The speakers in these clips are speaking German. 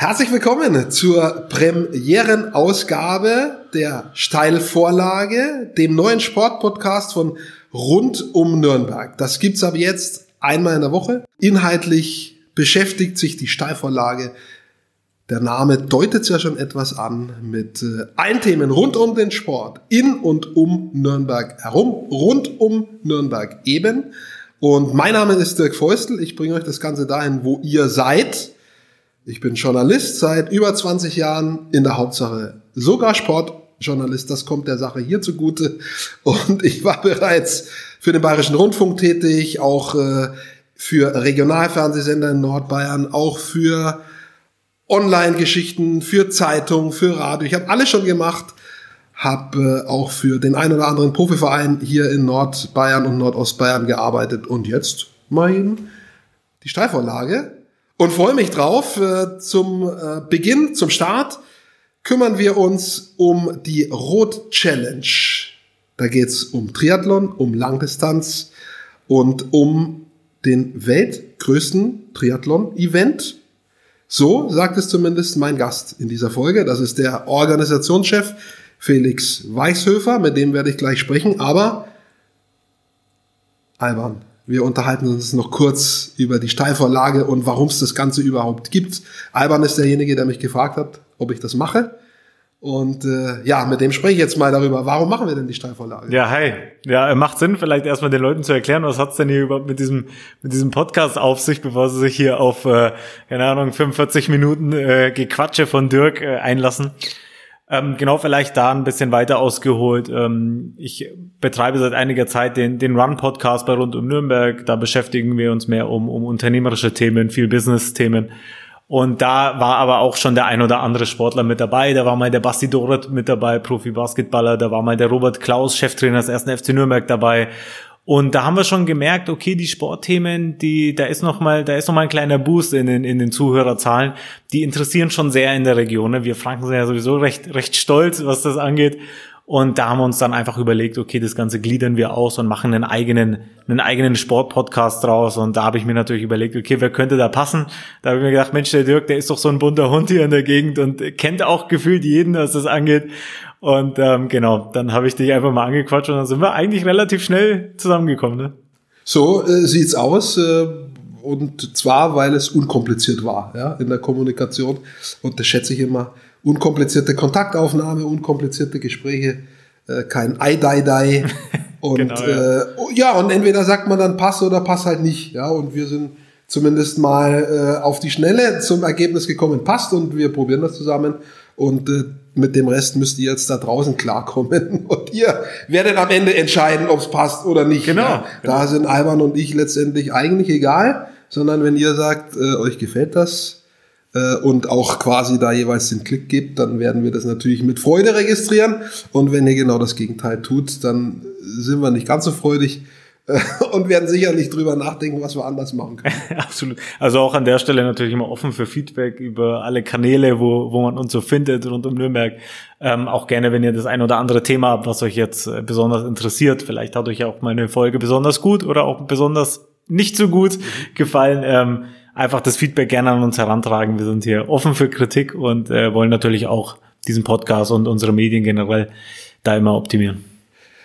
Herzlich willkommen zur Premierenausgabe der Steilvorlage, dem neuen Sportpodcast von Rund um Nürnberg. Das gibt's ab jetzt einmal in der Woche. Inhaltlich beschäftigt sich die Steilvorlage der Name deutet ja schon etwas an mit äh, allen Themen rund um den Sport, in und um Nürnberg herum, rund um Nürnberg eben. Und mein Name ist Dirk Feustel. Ich bringe euch das Ganze dahin, wo ihr seid. Ich bin Journalist seit über 20 Jahren in der Hauptsache sogar Sportjournalist. Das kommt der Sache hier zugute. Und ich war bereits für den Bayerischen Rundfunk tätig, auch äh, für Regionalfernsehsender in Nordbayern, auch für Online-Geschichten, für Zeitung, für Radio. Ich habe alles schon gemacht, habe äh, auch für den ein oder anderen Profiverein hier in Nordbayern und Nordostbayern gearbeitet und jetzt mal eben die Steilvorlage und freue mich drauf. Äh, zum äh, Beginn, zum Start kümmern wir uns um die Rot Challenge. Da geht's um Triathlon, um Langdistanz und um den weltgrößten Triathlon-Event so sagt es zumindest mein Gast in dieser Folge. Das ist der Organisationschef Felix Weichshöfer, mit dem werde ich gleich sprechen. Aber, Alban, wir unterhalten uns noch kurz über die Steilvorlage und warum es das Ganze überhaupt gibt. Alban ist derjenige, der mich gefragt hat, ob ich das mache. Und äh, ja, mit dem spreche ich jetzt mal darüber. Warum machen wir denn die Steilvorlage? Ja, hi. Ja, macht Sinn, vielleicht erstmal den Leuten zu erklären, was hat's denn hier überhaupt mit diesem mit diesem Podcast auf sich, bevor sie sich hier auf äh, keine Ahnung 45 Minuten äh, Gequatsche von Dirk äh, einlassen. Ähm, genau, vielleicht da ein bisschen weiter ausgeholt. Ähm, ich betreibe seit einiger Zeit den, den Run-Podcast bei Rund um Nürnberg. Da beschäftigen wir uns mehr um, um unternehmerische Themen, viel Business-Themen. Und da war aber auch schon der ein oder andere Sportler mit dabei. Da war mal der Basti Doret mit dabei, Profi-Basketballer. Da war mal der Robert Klaus, Cheftrainer des ersten FC Nürnberg dabei. Und da haben wir schon gemerkt, okay, die Sportthemen, die, da ist noch mal, da ist noch mal ein kleiner Boost in den, in den Zuhörerzahlen. Die interessieren schon sehr in der Region. Ne? Wir Franken sind ja sowieso recht, recht stolz, was das angeht. Und da haben wir uns dann einfach überlegt, okay, das Ganze gliedern wir aus und machen einen eigenen, einen eigenen Sportpodcast draus. Und da habe ich mir natürlich überlegt, okay, wer könnte da passen? Da habe ich mir gedacht, Mensch, der Dirk, der ist doch so ein bunter Hund hier in der Gegend und kennt auch gefühlt jeden, was das angeht. Und ähm, genau, dann habe ich dich einfach mal angequatscht und dann sind wir eigentlich relativ schnell zusammengekommen. Ne? So äh, sieht's aus. Äh und zwar, weil es unkompliziert war ja, in der Kommunikation. Und das schätze ich immer unkomplizierte Kontaktaufnahme, unkomplizierte Gespräche, äh, kein ei dai dai Und genau, ja. Äh, ja, und entweder sagt man dann Pass oder Pass halt nicht. Ja, und wir sind zumindest mal äh, auf die Schnelle zum Ergebnis gekommen, passt und wir probieren das zusammen. Und äh, mit dem Rest müsst ihr jetzt da draußen klarkommen. Und ihr werdet am Ende entscheiden, ob es passt oder nicht. Genau, ja, genau. Da sind Alban und ich letztendlich eigentlich egal, sondern wenn ihr sagt, äh, euch gefällt das, äh, und auch quasi da jeweils den Klick gibt, dann werden wir das natürlich mit Freude registrieren. Und wenn ihr genau das Gegenteil tut, dann sind wir nicht ganz so freudig äh, und werden sicherlich drüber nachdenken, was wir anders machen können. Absolut. Also auch an der Stelle natürlich immer offen für Feedback über alle Kanäle, wo, wo man uns so findet rund um Nürnberg. Ähm, auch gerne, wenn ihr das ein oder andere Thema habt, was euch jetzt äh, besonders interessiert. Vielleicht hat euch auch meine Folge besonders gut oder auch besonders nicht so gut gefallen. Ähm, einfach das Feedback gerne an uns herantragen. Wir sind hier offen für Kritik und äh, wollen natürlich auch diesen Podcast und unsere Medien generell da immer optimieren.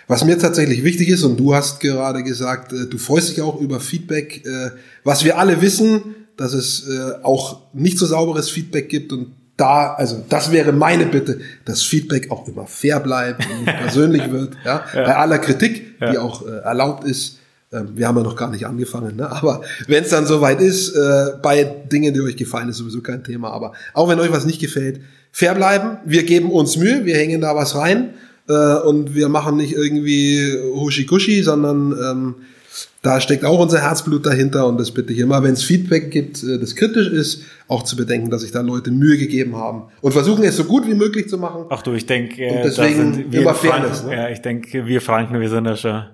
Was mir tatsächlich wichtig ist, und du hast gerade gesagt, äh, du freust dich auch über Feedback, äh, was wir alle wissen, dass es äh, auch nicht so sauberes Feedback gibt und da, also das wäre meine Bitte, dass Feedback auch immer fair bleibt und nicht persönlich wird, ja? ja. bei aller Kritik, ja. die auch äh, erlaubt ist. Ähm, wir haben ja noch gar nicht angefangen, ne? aber wenn es dann soweit ist, äh, bei Dingen, die euch gefallen, ist sowieso kein Thema. Aber auch wenn euch was nicht gefällt, fair bleiben. Wir geben uns Mühe, wir hängen da was rein äh, und wir machen nicht irgendwie Hushi-Kushi, sondern ähm, da steckt auch unser Herzblut dahinter und das bitte ich immer, wenn es Feedback gibt, äh, das kritisch ist, auch zu bedenken, dass sich da Leute Mühe gegeben haben und versuchen es so gut wie möglich zu machen. Ach du, ich denke, äh, deswegen immer Fairness. Ne? Ja, ich denke, wir Franken, wir sind ja schon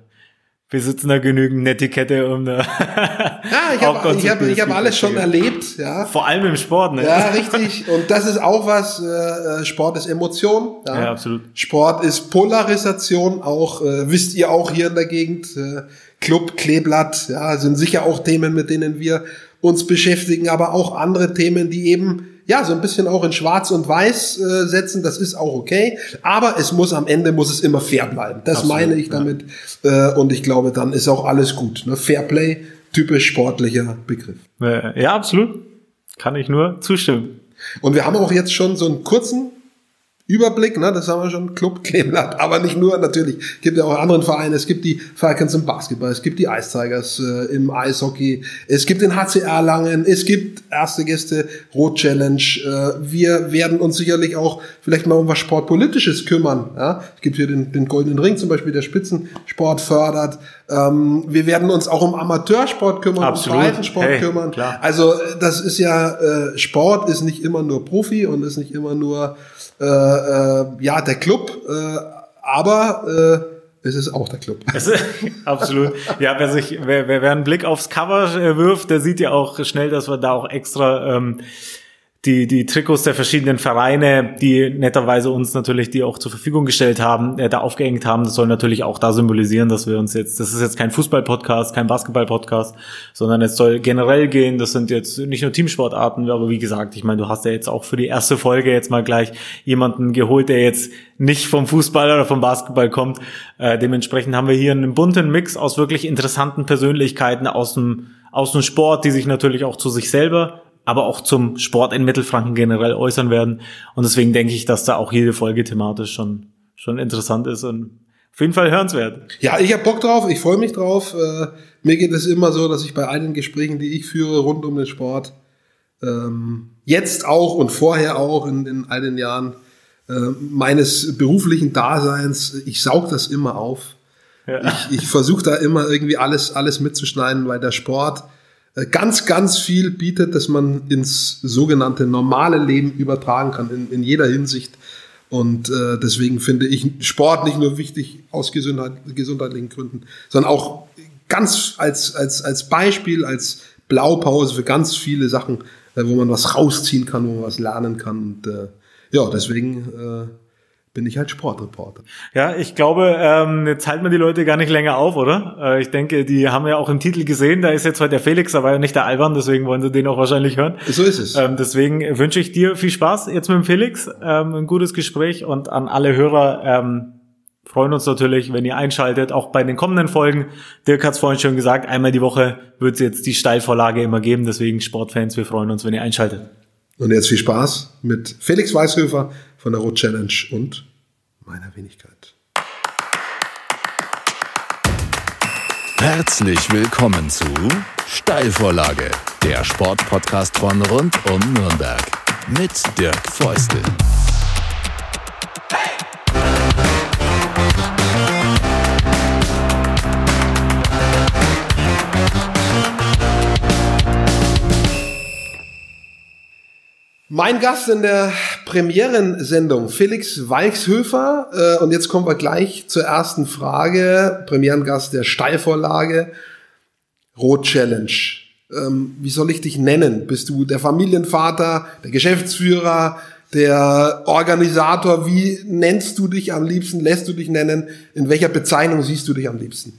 besitzen da genügend Netiquette, um da. ja, ich habe ich hab, ich hab alles schon erlebt, ja. Vor allem im Sport, ne? Ja, richtig. Und das ist auch was, äh, Sport ist Emotion. Ja, ja absolut. Sport ist Polarisation, auch, äh, wisst ihr auch hier in der Gegend, äh, Club, Kleeblatt, ja, sind sicher auch Themen, mit denen wir uns beschäftigen, aber auch andere Themen, die eben ja, so ein bisschen auch in Schwarz und Weiß äh, setzen, das ist auch okay. Aber es muss am Ende muss es immer fair bleiben. Das Absolut, meine ich damit. Äh, und ich glaube, dann ist auch alles gut. Ne? Fairplay, typisch sportlicher Begriff. Äh, Ja, absolut. Kann ich nur zustimmen. Und wir haben auch jetzt schon so einen kurzen Überblick, ne, das haben wir schon, Club Kleeblatt, aber nicht nur, natürlich, gibt ja auch anderen Vereine, es gibt die Falcons im Basketball, es gibt die Ice Tigers äh, im Eishockey, es gibt den HCR Langen, es gibt erste Gäste Rot Challenge, äh, wir werden uns sicherlich auch vielleicht mal um was Sportpolitisches kümmern, ja, es gibt hier den, den Goldenen Ring zum Beispiel, der Spitzensport fördert, ähm, wir werden uns auch um Amateursport kümmern, Absolut. um Breitensport Hey, kümmern, klar. also äh, das ist ja, äh, Sport ist nicht immer nur Profi und ist nicht immer nur äh, äh, ja der Club, äh, aber äh, es ist auch der Club. Ist- Absolut. Ja, wer sich, wer, wer, wer einen Blick aufs Cover äh, wirft, der sieht ja auch schnell, dass wir da auch extra ähm, die, die Trikots der verschiedenen Vereine, die netterweise uns natürlich die auch zur Verfügung gestellt haben, äh, da aufgehängt haben. Das soll natürlich auch da symbolisieren, dass wir uns jetzt, das ist jetzt kein Fußball-Podcast, kein Basketball-Podcast, sondern es soll generell gehen. Das sind jetzt nicht nur Teamsportarten, aber wie gesagt, ich meine, du hast ja jetzt auch für die erste Folge jetzt mal gleich jemanden geholt, der jetzt nicht vom Fußball oder vom Basketball kommt. Äh, dementsprechend haben wir hier einen bunten Mix aus wirklich interessanten Persönlichkeiten aus dem, aus dem Sport, die sich natürlich auch zu sich selber aber auch zum Sport in Mittelfranken generell äußern werden. Und deswegen denke ich, dass da auch jede Folge thematisch schon, schon interessant ist und auf jeden Fall hörenswert. Ja, ich habe Bock drauf, ich freue mich drauf. Äh, mir geht es immer so, dass ich bei allen Gesprächen, die ich führe rund um den Sport, ähm, jetzt auch und vorher auch in, in all den Jahren äh, meines beruflichen Daseins, ich saug das immer auf. Ja. Ich, ich versuche da immer irgendwie alles, alles mitzuschneiden, weil der Sport ganz, ganz viel bietet, dass man ins sogenannte normale Leben übertragen kann, in, in jeder Hinsicht. Und äh, deswegen finde ich Sport nicht nur wichtig aus Gesundheit, gesundheitlichen Gründen, sondern auch ganz als, als, als Beispiel, als Blaupause für ganz viele Sachen, äh, wo man was rausziehen kann, wo man was lernen kann. Und äh, ja, deswegen äh, bin ich halt Sportreporter. Ja, ich glaube, ähm, jetzt halten wir die Leute gar nicht länger auf, oder? Äh, ich denke, die haben ja auch im Titel gesehen, da ist jetzt heute der Felix, aber nicht der Alban, deswegen wollen sie den auch wahrscheinlich hören. So ist es. Ähm, deswegen wünsche ich dir viel Spaß jetzt mit dem Felix, ähm, ein gutes Gespräch und an alle Hörer ähm, freuen uns natürlich, wenn ihr einschaltet, auch bei den kommenden Folgen. Dirk hat es vorhin schon gesagt, einmal die Woche wird es jetzt die Steilvorlage immer geben, deswegen Sportfans, wir freuen uns, wenn ihr einschaltet. Und jetzt viel Spaß mit Felix Weißhöfer von der Rot Challenge und meiner Wenigkeit. Herzlich willkommen zu Steilvorlage, der Sportpodcast von rund um Nürnberg mit Dirk Feustel. Mein Gast in der Premierensendung, Felix Weichshöfer. Äh, und jetzt kommen wir gleich zur ersten Frage. Premierengast der Steilvorlage, Rot Challenge. Ähm, wie soll ich dich nennen? Bist du der Familienvater, der Geschäftsführer, der Organisator? Wie nennst du dich am liebsten? Lässt du dich nennen? In welcher Bezeichnung siehst du dich am liebsten?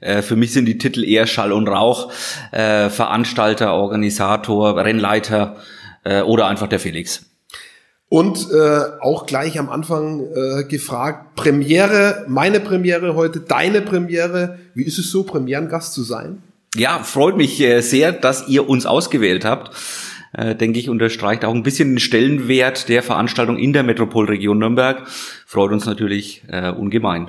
Äh, Für mich sind die Titel eher Schall und Rauch. Äh, Veranstalter, Organisator, Rennleiter äh, oder einfach der Felix. Und äh, auch gleich am Anfang äh, gefragt, Premiere, meine Premiere heute, deine Premiere. Wie ist es so, Premierengast zu sein? Ja, freut mich äh, sehr, dass ihr uns ausgewählt habt. Äh, denke ich, unterstreicht auch ein bisschen den Stellenwert der Veranstaltung in der Metropolregion Nürnberg. Freut uns natürlich äh, ungemein.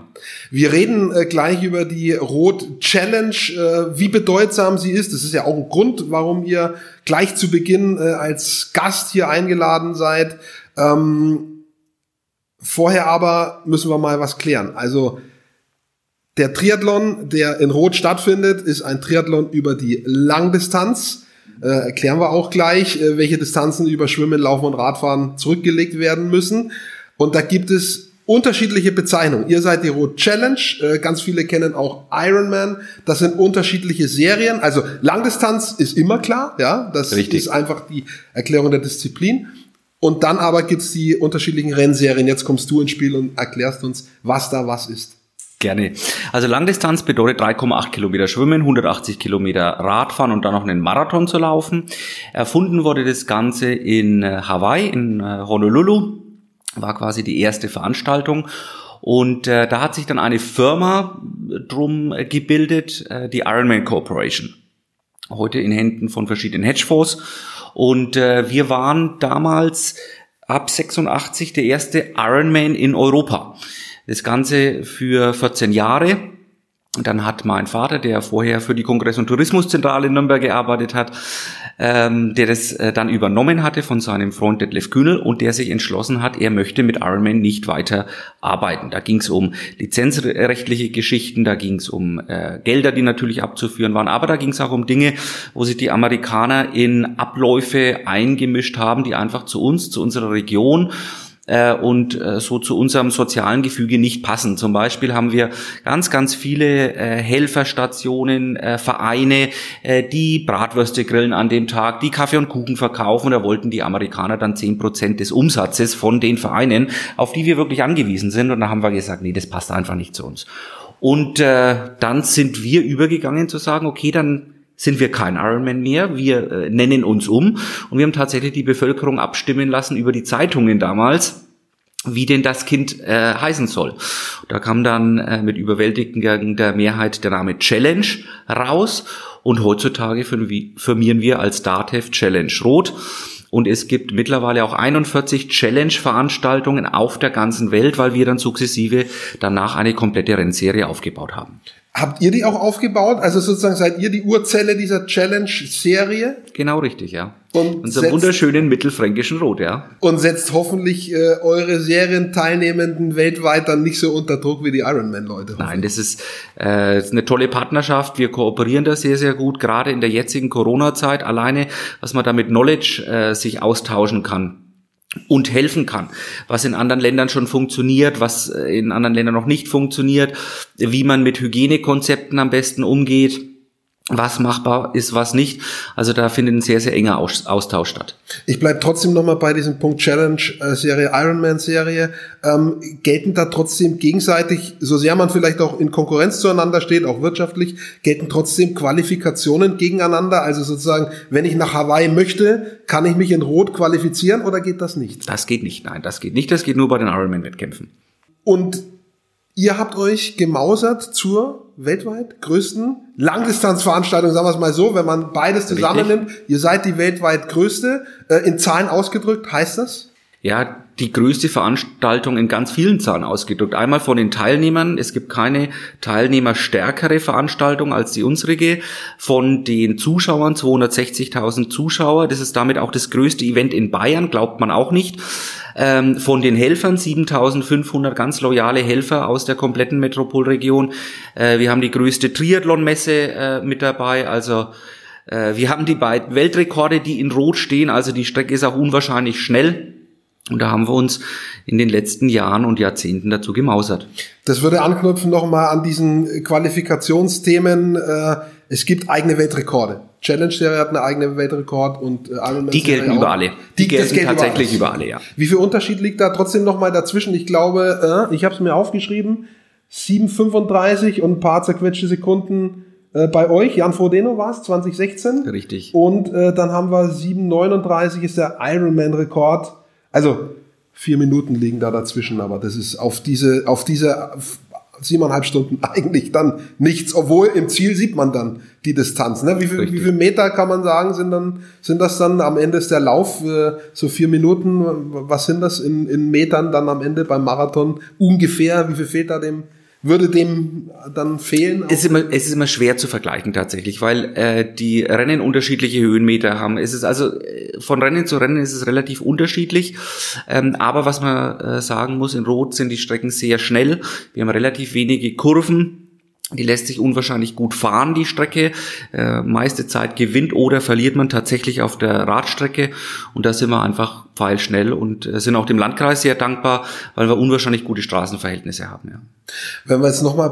Wir reden äh, gleich über die Rot Challenge, äh, wie bedeutsam sie ist. Das ist ja auch ein Grund, warum ihr gleich zu Beginn äh, als Gast hier eingeladen seid. Ähm, vorher aber müssen wir mal was klären. Also der Triathlon, der in Rot stattfindet, ist ein Triathlon über die Langdistanz. Äh, erklären wir auch gleich, äh, welche Distanzen über Schwimmen, Laufen und Radfahren zurückgelegt werden müssen. Und da gibt es unterschiedliche Bezeichnungen. Ihr seid die Rot Challenge, äh, ganz viele kennen auch Ironman. Das sind unterschiedliche Serien. Also Langdistanz ist immer klar, ja, das Richtig. ist einfach die Erklärung der Disziplin. Und dann aber gibt's die unterschiedlichen Rennserien. Jetzt kommst du ins Spiel und erklärst uns, was da was ist. Gerne. Also Langdistanz bedeutet 3,8 Kilometer Schwimmen, 180 Kilometer Radfahren und dann noch einen Marathon zu laufen. Erfunden wurde das Ganze in äh, Hawaii, in äh, Honolulu. War quasi die erste Veranstaltung. Und äh, da hat sich dann eine Firma drum gebildet, äh, die Ironman Corporation. Heute in Händen von verschiedenen Hedgefonds. Und äh, wir waren damals ab 86 der erste Ironman in Europa. Das Ganze für 14 Jahre. Dann hat mein Vater, der vorher für die Kongress- und Tourismuszentrale in Nürnberg gearbeitet hat, ähm, der das äh, dann übernommen hatte von seinem Freund Detlef Kühnel und der sich entschlossen hat, er möchte mit Ironman nicht weiter arbeiten. Da ging es um lizenzrechtliche Geschichten, da ging es um äh, Gelder, die natürlich abzuführen waren, aber da ging es auch um Dinge, wo sich die Amerikaner in Abläufe eingemischt haben, die einfach zu uns, zu unserer Region äh, und äh, so zu unserem sozialen Gefüge nicht passen. Zum Beispiel haben wir ganz, ganz viele äh, Helferstationen, äh, Vereine, äh, die Bratwürste grillen an dem Tag, die Kaffee und Kuchen verkaufen. Da wollten die Amerikaner dann zehn Prozent des Umsatzes von den Vereinen, auf die wir wirklich angewiesen sind. Und da haben wir gesagt, nee, das passt einfach nicht zu uns. Und äh, dann sind wir übergegangen zu sagen, okay, dann sind wir kein Ironman mehr, wir äh, nennen uns um und wir haben tatsächlich die Bevölkerung abstimmen lassen über die Zeitungen damals wie denn das Kind äh, heißen soll. Da kam dann äh, mit überwältigender Mehrheit der Name Challenge raus und heutzutage firmieren wir als Datev Challenge Rot. Und es gibt mittlerweile auch 41 Challenge-Veranstaltungen auf der ganzen Welt, weil wir dann sukzessive danach eine komplette Rennserie aufgebaut haben. Habt ihr die auch aufgebaut? Also sozusagen seid ihr die Urzelle dieser Challenge-Serie? Genau richtig, ja. Und Unser wunderschönen mittelfränkischen Rot, ja. Und setzt hoffentlich äh, eure Serienteilnehmenden weltweit dann nicht so unter Druck wie die Ironman-Leute. Nein, das ist, äh, eine tolle Partnerschaft. Wir kooperieren da sehr, sehr gut, gerade in der jetzigen Corona-Zeit. Alleine, was man da mit Knowledge äh, sich austauschen kann und helfen kann, was in anderen Ländern schon funktioniert, was äh, in anderen Ländern noch nicht funktioniert, wie man mit Hygienekonzepten am besten umgeht was machbar ist, was nicht. Also da findet ein sehr, sehr enger Austausch statt. Ich bleibe trotzdem nochmal bei diesem Punkt Challenge-Serie, äh, Ironman-Serie. Ähm, gelten da trotzdem gegenseitig, so sehr man vielleicht auch in Konkurrenz zueinander steht, auch wirtschaftlich, gelten trotzdem Qualifikationen gegeneinander? Also sozusagen, wenn ich nach Hawaii möchte, kann ich mich in Rot qualifizieren oder geht das nicht? Das geht nicht, nein, das geht nicht. Das geht nur bei den Ironman-Wettkämpfen. Und ihr habt euch gemausert zur weltweit größten Langdistanzveranstaltung, sagen wir es mal so, wenn man beides zusammennimmt. Ihr seid die weltweit größte. Äh, in Zahlen ausgedrückt heißt das? Ja, die größte Veranstaltung in ganz vielen Zahlen ausgedrückt. Einmal von den Teilnehmern. Es gibt keine teilnehmerstärkere Veranstaltung als die unsrige. Von den Zuschauern 260.000 Zuschauer. Das ist damit auch das größte Event in Bayern, glaubt man auch nicht. Ähm, von den Helfern 7.500 ganz loyale Helfer aus der kompletten Metropolregion. Äh, wir haben die größte Triathlon-Messe äh, mit dabei. Also äh, wir haben die beiden Weltrekorde, die in Rot stehen. Also die Strecke ist auch unwahrscheinlich schnell. Und da haben wir uns in den letzten Jahren und Jahrzehnten dazu gemausert. Das würde anknüpfen nochmal an diesen Qualifikationsthemen. Äh, es gibt eigene Weltrekorde. Challenge Serie hat eine eigene Weltrekord und äh, Ironman Die gelten über alle. Die, die gelten tatsächlich über alle, ja. Wie viel Unterschied liegt da trotzdem nochmal dazwischen? Ich glaube, äh, ich habe es mir aufgeschrieben, 7,35 und ein paar zerquetschte Sekunden bei euch. Jan Frodeno war es, 2016. Richtig. Und äh, dann haben wir 7,39 ist der Ironman-Rekord also vier Minuten liegen da dazwischen, aber das ist auf diese, auf diese siebeneinhalb Stunden eigentlich dann nichts, obwohl im Ziel sieht man dann die Distanz. Ne? Wie, viel, wie viel Meter kann man sagen, sind dann, sind das dann am Ende ist der Lauf, äh, so vier Minuten, was sind das in, in Metern dann am Ende beim Marathon ungefähr? Wie viel fehlt da dem würde dem dann fehlen? Es ist, immer, es ist immer schwer zu vergleichen tatsächlich, weil äh, die Rennen unterschiedliche Höhenmeter haben. Es ist also äh, von Rennen zu Rennen ist es relativ unterschiedlich. Ähm, aber was man äh, sagen muss, in Rot sind die Strecken sehr schnell. Wir haben relativ wenige Kurven die lässt sich unwahrscheinlich gut fahren, die Strecke. Äh, meiste Zeit gewinnt oder verliert man tatsächlich auf der Radstrecke. Und da sind wir einfach pfeilschnell und äh, sind auch dem Landkreis sehr dankbar, weil wir unwahrscheinlich gute Straßenverhältnisse haben. Ja. Wenn wir jetzt nochmal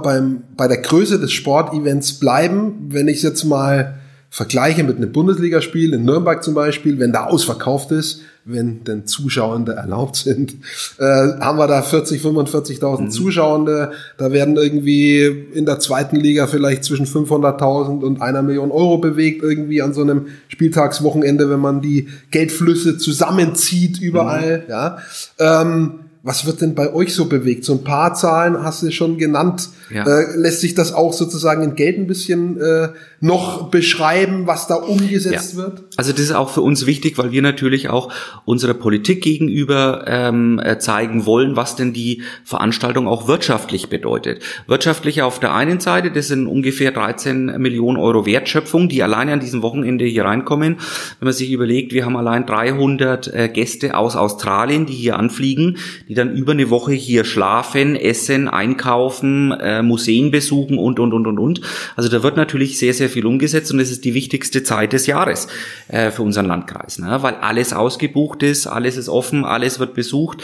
bei der Größe des Sportevents bleiben, wenn ich es jetzt mal vergleiche mit einem Bundesligaspiel in Nürnberg zum Beispiel, wenn da ausverkauft ist, wenn denn Zuschauende erlaubt sind, äh, haben wir da 40, 45.000 mhm. Zuschauende. Da werden irgendwie in der zweiten Liga vielleicht zwischen 500.000 und einer Million Euro bewegt, irgendwie an so einem Spieltagswochenende, wenn man die Geldflüsse zusammenzieht überall. Mhm. Ja. Ähm, was wird denn bei euch so bewegt? So ein paar Zahlen hast du schon genannt. Ja. Äh, lässt sich das auch sozusagen in Geld ein bisschen äh, noch beschreiben, was da umgesetzt ja. wird? Also das ist auch für uns wichtig, weil wir natürlich auch unserer Politik gegenüber ähm, äh, zeigen wollen, was denn die Veranstaltung auch wirtschaftlich bedeutet. Wirtschaftlich auf der einen Seite, das sind ungefähr 13 Millionen Euro Wertschöpfung, die alleine an diesem Wochenende hier reinkommen. Wenn man sich überlegt, wir haben allein 300 äh, Gäste aus Australien, die hier anfliegen, die dann über eine Woche hier schlafen, essen, einkaufen, äh, Museen besuchen und, und, und, und, und. Also da wird natürlich sehr, sehr viel umgesetzt und es ist die wichtigste Zeit des Jahres äh, für unseren Landkreis, ne? weil alles ausgebucht ist, alles ist offen, alles wird besucht.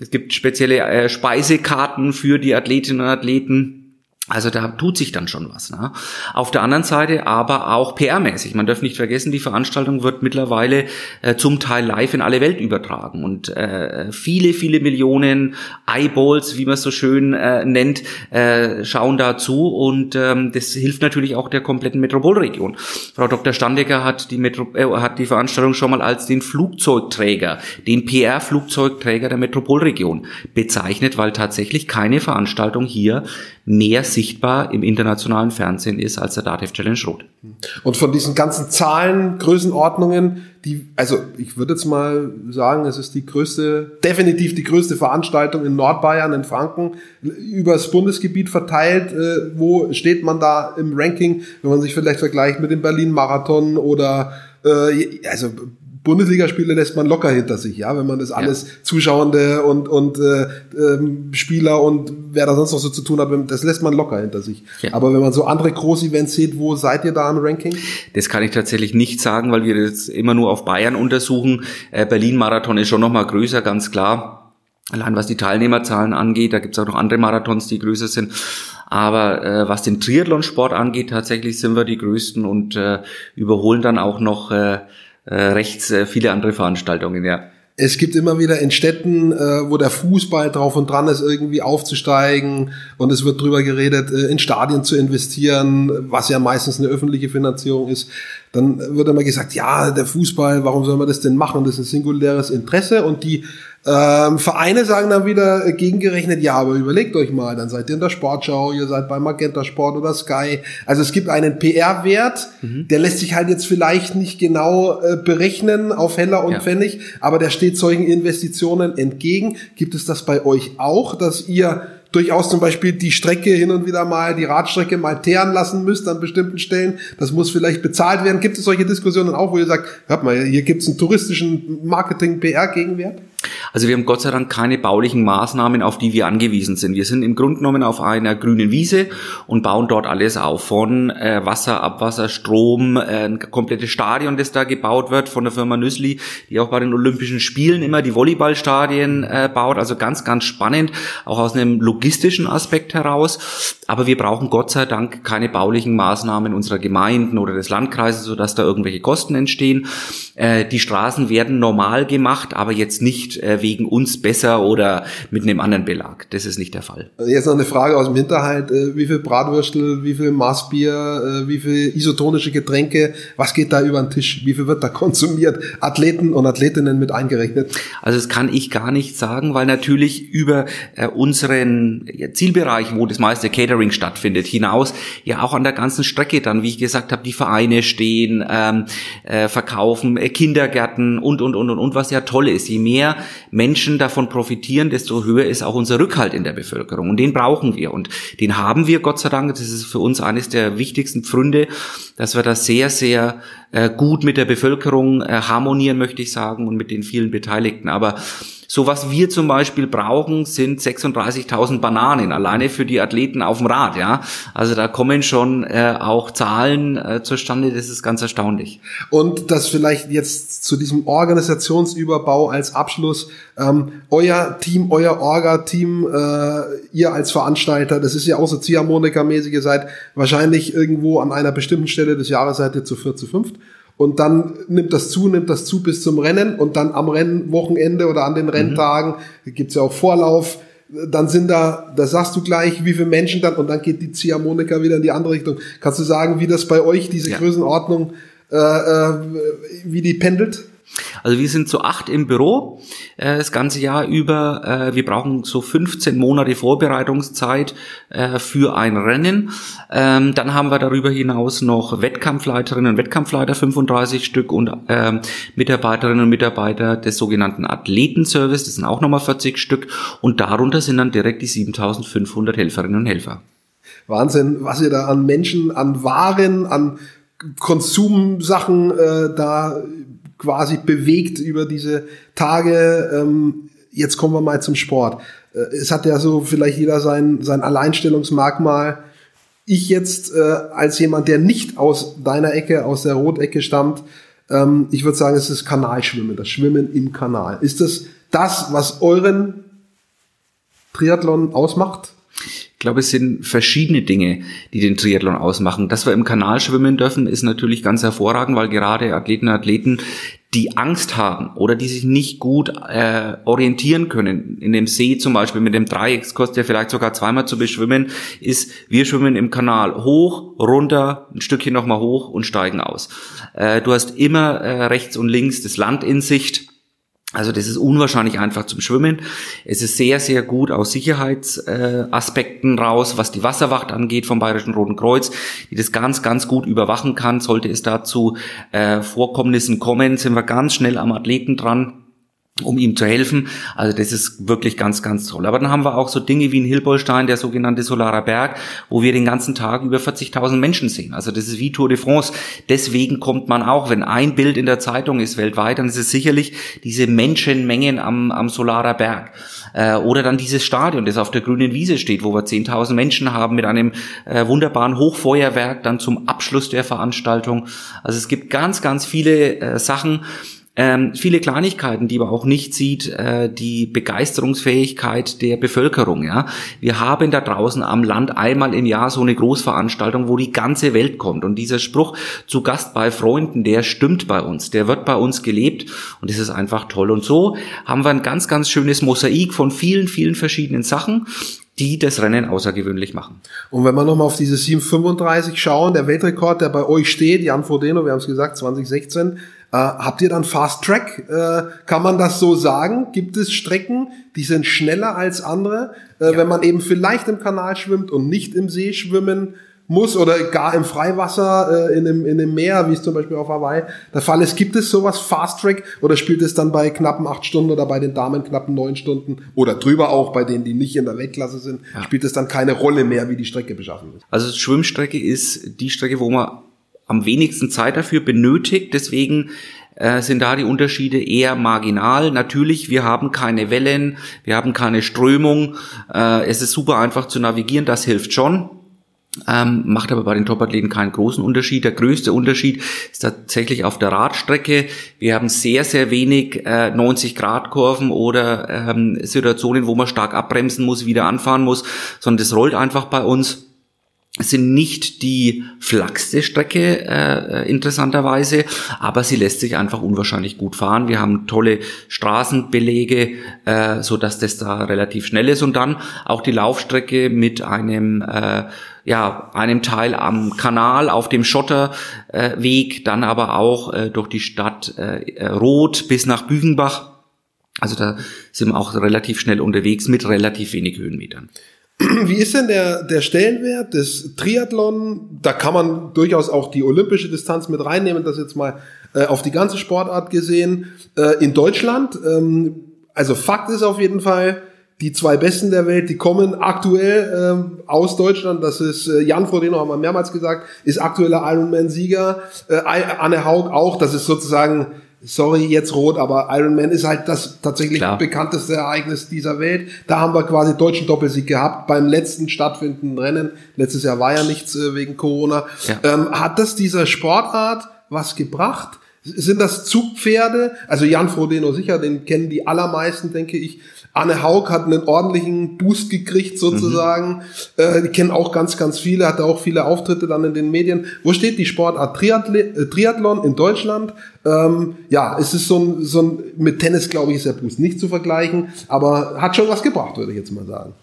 Es gibt spezielle äh, Speisekarten für die Athletinnen und Athleten also da tut sich dann schon was. Ne? Auf der anderen Seite aber auch PR-mäßig. Man darf nicht vergessen, die Veranstaltung wird mittlerweile äh, zum Teil live in alle Welt übertragen. Und äh, viele, viele Millionen Eyeballs, wie man es so schön äh, nennt, äh, schauen dazu. Und ähm, das hilft natürlich auch der kompletten Metropolregion. Frau Dr. Standecker hat die, Metro äh, hat die Veranstaltung schon mal als den Flugzeugträger, den PR-Flugzeugträger der Metropolregion bezeichnet, weil tatsächlich keine Veranstaltung hier mehr sichtbar im internationalen Fernsehen ist als der Dativ Challenge Rot. Und von diesen ganzen Zahlen, Größenordnungen, die, also ich würde jetzt mal sagen, es ist die größte, definitiv die größte Veranstaltung in Nordbayern, in Franken, übers Bundesgebiet verteilt. Äh, wo steht man da im Ranking, wenn man sich vielleicht vergleicht mit dem Berlin-Marathon oder äh, also Bundesligaspiele lässt man locker hinter sich, ja, wenn man das alles ja. Zuschauende und und äh, ähm, Spieler und wer da sonst noch so zu tun hat, das lässt man locker hinter sich. Ja. Aber wenn man so andere Groß-Events sieht, wo seid ihr da im Ranking? Das kann ich tatsächlich nicht sagen, weil wir jetzt immer nur auf Bayern untersuchen. Äh, Berlin-Marathon ist schon noch mal größer, ganz klar. Allein was die Teilnehmerzahlen angeht, da gibt's auch noch andere Marathons, die größer sind. Aber äh, was den Triathlonsport angeht, tatsächlich sind wir die größten und äh, überholen dann auch noch äh, äh, rechts äh, viele andere Veranstaltungen, ja. Es gibt immer wieder in Städten, äh, wo der Fußball drauf und dran ist, irgendwie aufzusteigen und es wird drüber geredet, äh, in Stadien zu investieren, was ja meistens eine öffentliche Finanzierung ist. Dann wird immer gesagt, ja, der Fußball, warum soll man das denn machen? Das ist ein singuläres Interesse und die ähm, Vereine sagen dann wieder äh, gegengerechnet, ja, aber überlegt euch mal, dann seid ihr in der Sportschau, ihr seid bei Magenta Sport oder Sky. Also es gibt einen PR-Wert, mhm. der lässt sich halt jetzt vielleicht nicht genau äh, berechnen auf Heller und ja. Pfennig, aber der steht solchen Investitionen entgegen. Gibt es das bei euch auch, dass ihr durchaus zum Beispiel die Strecke hin und wieder mal, die Radstrecke mal teeren lassen müsst an bestimmten Stellen. Das muss vielleicht bezahlt werden. Gibt es solche Diskussionen auch, wo ihr sagt, hört mal, hier gibt es einen touristischen Marketing-PR-Gegenwert? Also wir haben Gott sei Dank keine baulichen Maßnahmen, auf die wir angewiesen sind. Wir sind im Grunde genommen auf einer grünen Wiese und bauen dort alles auf. Von äh, Wasser, Abwasser, Strom, äh, ein komplettes Stadion, das da gebaut wird von der Firma Nüssli, die auch bei den Olympischen Spielen immer die Volleyballstadien äh, baut. Also ganz, ganz spannend, auch aus einem logistischen Aspekt heraus. Aber wir brauchen Gott sei Dank keine baulichen Maßnahmen unserer Gemeinden oder des Landkreises, sodass da irgendwelche Kosten entstehen. Äh, die Straßen werden normal gemacht, aber jetzt nicht äh, wegen uns besser oder mit einem anderen Belag. Das ist nicht der Fall. Jetzt noch eine Frage aus dem Hinterhalt. Äh, wie viel Bratwürstel, wie viel Maßbier, wie viel isotonische Getränke, was geht da über den Tisch? Wie viel wird da konsumiert? Athleten und Athletinnen mit eingerechnet? Also das kann ich gar nicht sagen, weil natürlich über unseren Zielbereich, wo das meiste Catering stattfindet, hinaus ja auch an der ganzen Strecke dann, wie ich gesagt habe, die Vereine stehen, ähm, äh, verkaufen, äh, Kindergärten und, und, und, und, und, was ja toll ist. Je mehr Menschen davon profitieren, desto höher ist auch unser Rückhalt in der Bevölkerung. Und den brauchen wir. Und den haben wir, Gott sei Dank. Das ist für uns eines der wichtigsten Pfründe, dass wir da sehr, sehr äh, gut mit der Bevölkerung äh, harmonieren, möchte ich sagen, und mit den vielen Beteiligten. Aber so was wir zum Beispiel brauchen, sind 36.000 Bananen alleine für die Athleten auf dem Rad. Ja, also da kommen schon äh, auch Zahlen äh, zustande. Das ist ganz erstaunlich. Und das vielleicht jetzt zu diesem Organisationsüberbau als Abschluss. Ähm, euer Team, euer Orga-Team, äh, ihr als Veranstalter, das ist ja auch so Ziehharmonika-mäßig. Ihr seid wahrscheinlich irgendwo an einer bestimmten Stelle des Jahres seid ihr zu vier, zu fünft. Und dann nimmt das zu, nimmt das zu bis zum Rennen und dann am Rennwochenende oder an den Renntagen mhm. gibt's ja auch Vorlauf, dann sind da, da sagst du gleich, wie viele Menschen dann, und dann geht die Ziehharmonika wieder in die andere Richtung. Kannst du sagen, wie das bei euch, diese ja. Größenordnung, äh, äh, wie die pendelt? Also wir sind zu acht im Büro äh, das ganze Jahr über. Äh, wir brauchen so 15 Monate Vorbereitungszeit äh, für ein Rennen. Ähm, dann haben wir darüber hinaus noch Wettkampfleiterinnen und Wettkampfleiter, 35 Stück und ähm, Mitarbeiterinnen und Mitarbeiter des sogenannten Athletenservice, das sind auch nochmal 40 Stück. Und darunter sind dann direkt die 7500 Helferinnen und Helfer. Wahnsinn, was ihr da an Menschen, an Waren, an Konsumsachen äh, da quasi bewegt über diese Tage. Ähm, jetzt kommen wir mal zum Sport. Äh, es hat ja so vielleicht jeder sein, sein Alleinstellungsmerkmal. Ich jetzt äh, als jemand, der nicht aus deiner Ecke, aus der Rotecke stammt, ähm, ich würde sagen, es ist Kanalschwimmen, das Schwimmen im Kanal. Ist das das, was euren Triathlon ausmacht? Ich glaube, es sind verschiedene Dinge, die den Triathlon ausmachen. Dass wir im Kanal schwimmen dürfen, ist natürlich ganz hervorragend, weil gerade Athleten und Athleten, die Angst haben oder die sich nicht gut äh, orientieren können, in dem See zum Beispiel mit dem Dreieckskurs, der vielleicht sogar zweimal zu beschwimmen, ist, wir schwimmen im Kanal hoch, runter, ein Stückchen nochmal hoch und steigen aus. Äh, du hast immer äh, rechts und links das Land in Sicht also das ist unwahrscheinlich einfach zum Schwimmen. Es ist sehr, sehr gut aus Sicherheitsaspekten äh, raus, was die Wasserwacht angeht vom Bayerischen Roten Kreuz, die das ganz, ganz gut überwachen kann. Sollte es dazu äh, Vorkommnissen kommen, sind wir ganz schnell am Athleten dran um ihm zu helfen. Also das ist wirklich ganz, ganz toll. Aber dann haben wir auch so Dinge wie in Hilbolstein, der sogenannte Solarer Berg, wo wir den ganzen Tag über 40.000 Menschen sehen. Also das ist wie Tour de France. Deswegen kommt man auch, wenn ein Bild in der Zeitung ist weltweit, dann ist es sicherlich diese Menschenmengen am, am Solarer Berg. Äh, oder dann dieses Stadion, das auf der grünen Wiese steht, wo wir 10.000 Menschen haben mit einem äh, wunderbaren Hochfeuerwerk dann zum Abschluss der Veranstaltung. Also es gibt ganz, ganz viele äh, Sachen, ähm, viele Kleinigkeiten, die man auch nicht sieht, äh, die Begeisterungsfähigkeit der Bevölkerung. Ja, wir haben da draußen am Land einmal im Jahr so eine Großveranstaltung, wo die ganze Welt kommt. Und dieser Spruch zu Gast bei Freunden, der stimmt bei uns, der wird bei uns gelebt und das ist einfach toll. Und so haben wir ein ganz, ganz schönes Mosaik von vielen, vielen verschiedenen Sachen die das Rennen außergewöhnlich machen. Und wenn wir nochmal auf diese 735 schauen, der Weltrekord, der bei euch steht, Jan Frodeno, wir haben es gesagt, 2016, äh, habt ihr dann Fast Track? Äh, kann man das so sagen? Gibt es Strecken, die sind schneller als andere, äh, ja. wenn man eben vielleicht im Kanal schwimmt und nicht im See schwimmen muss oder gar im Freiwasser äh, in, dem, in dem Meer, wie es zum Beispiel auf Hawaii der Fall ist. Gibt es sowas Fast Track oder spielt es dann bei knappen acht Stunden oder bei den Damen knappen neun Stunden oder drüber auch bei denen, die nicht in der Weltklasse sind, ja. spielt es dann keine Rolle mehr, wie die Strecke beschaffen ist? Also Schwimmstrecke ist die Strecke, wo man am wenigsten Zeit dafür benötigt. Deswegen äh, sind da die Unterschiede eher marginal. Natürlich, wir haben keine Wellen, wir haben keine Strömung. Äh, es ist super einfach zu navigieren, das hilft schon. Ähm, macht aber bei den Topathleten keinen großen Unterschied. Der größte Unterschied ist tatsächlich auf der Radstrecke. Wir haben sehr, sehr wenig äh, 90-Grad-Kurven oder ähm, Situationen, wo man stark abbremsen muss, wieder anfahren muss, sondern das rollt einfach bei uns sind nicht die flachste Strecke äh, interessanterweise, aber sie lässt sich einfach unwahrscheinlich gut fahren. Wir haben tolle Straßenbelege, äh, so dass das da relativ schnell ist und dann auch die Laufstrecke mit einem äh, ja einem Teil am Kanal auf dem Schotterweg, äh, dann aber auch äh, durch die Stadt äh, Rot bis nach Bügenbach. Also da sind wir auch relativ schnell unterwegs mit relativ wenig Höhenmetern. Wie ist denn der, der Stellenwert des Triathlon? Da kann man durchaus auch die olympische Distanz mit reinnehmen, das jetzt mal äh, auf die ganze Sportart gesehen. Äh, in Deutschland, ähm, also Fakt ist auf jeden Fall, die zwei Besten der Welt, die kommen aktuell ähm, aus Deutschland. Das ist äh, Jan Frodeno, haben wir mehrmals gesagt, ist aktueller Ironman-Sieger. Äh, Anne Haug auch, das ist sozusagen sorry, jetzt rot, aber Iron Man ist halt das tatsächlich Klar. bekannteste Ereignis dieser Welt. Da haben wir quasi deutschen Doppelsieg gehabt beim letzten stattfindenden Rennen. Letztes Jahr war ja nichts äh, wegen Corona. Ja. Ähm, hat das dieser Sportart was gebracht? Sind das Zugpferde? Also Jan Frodeno sicher, den kennen die allermeisten, denke ich. Anne Haug hat einen ordentlichen Boost gekriegt sozusagen. Mhm. Äh, die kennen auch ganz, ganz viele, hatte auch viele Auftritte dann in den Medien. Wo steht die Sportart Triathle äh, Triathlon in Deutschland? Ähm, ja, es ist so ein, so ein, mit Tennis glaube ich ist der Boost nicht zu vergleichen, aber hat schon was gebracht, würde ich jetzt mal sagen.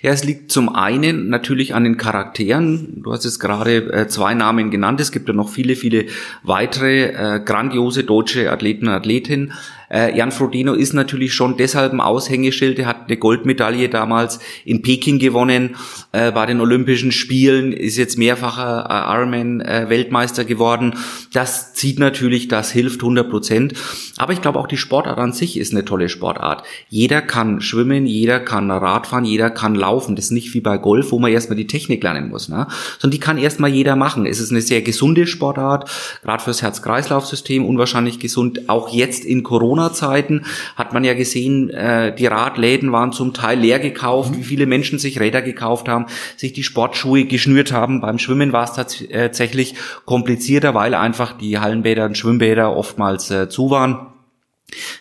Ja, es liegt zum einen natürlich an den Charakteren. Du hast jetzt gerade äh, zwei Namen genannt. Es gibt ja noch viele, viele weitere äh, grandiose deutsche Athleten und Athletinnen. Äh, Jan Frodeno ist natürlich schon deshalb ein Aushängeschild. Er hat eine Goldmedaille damals in Peking gewonnen äh, bei den Olympischen Spielen, ist jetzt mehrfacher äh, Ironman-Weltmeister geworden. Das zieht natürlich, das hilft 100 Prozent. Aber ich glaube auch die Sportart an sich ist eine tolle Sportart. Jeder kann schwimmen, jeder kann Radfahren, jeder kann laufen. Das ist nicht wie bei Golf, wo man erstmal die Technik lernen muss, ne? sondern die kann erstmal jeder machen. Es ist eine sehr gesunde Sportart, gerade fürs Herz-Kreislauf-System unwahrscheinlich gesund. Auch jetzt in Corona Corona-Zeiten hat man ja gesehen, äh, die Radläden waren zum Teil leer gekauft, wie viele Menschen sich Räder gekauft haben, sich die Sportschuhe geschnürt haben. Beim Schwimmen war es tatsächlich komplizierter, weil einfach die Hallenbäder und Schwimmbäder oftmals äh, zu waren.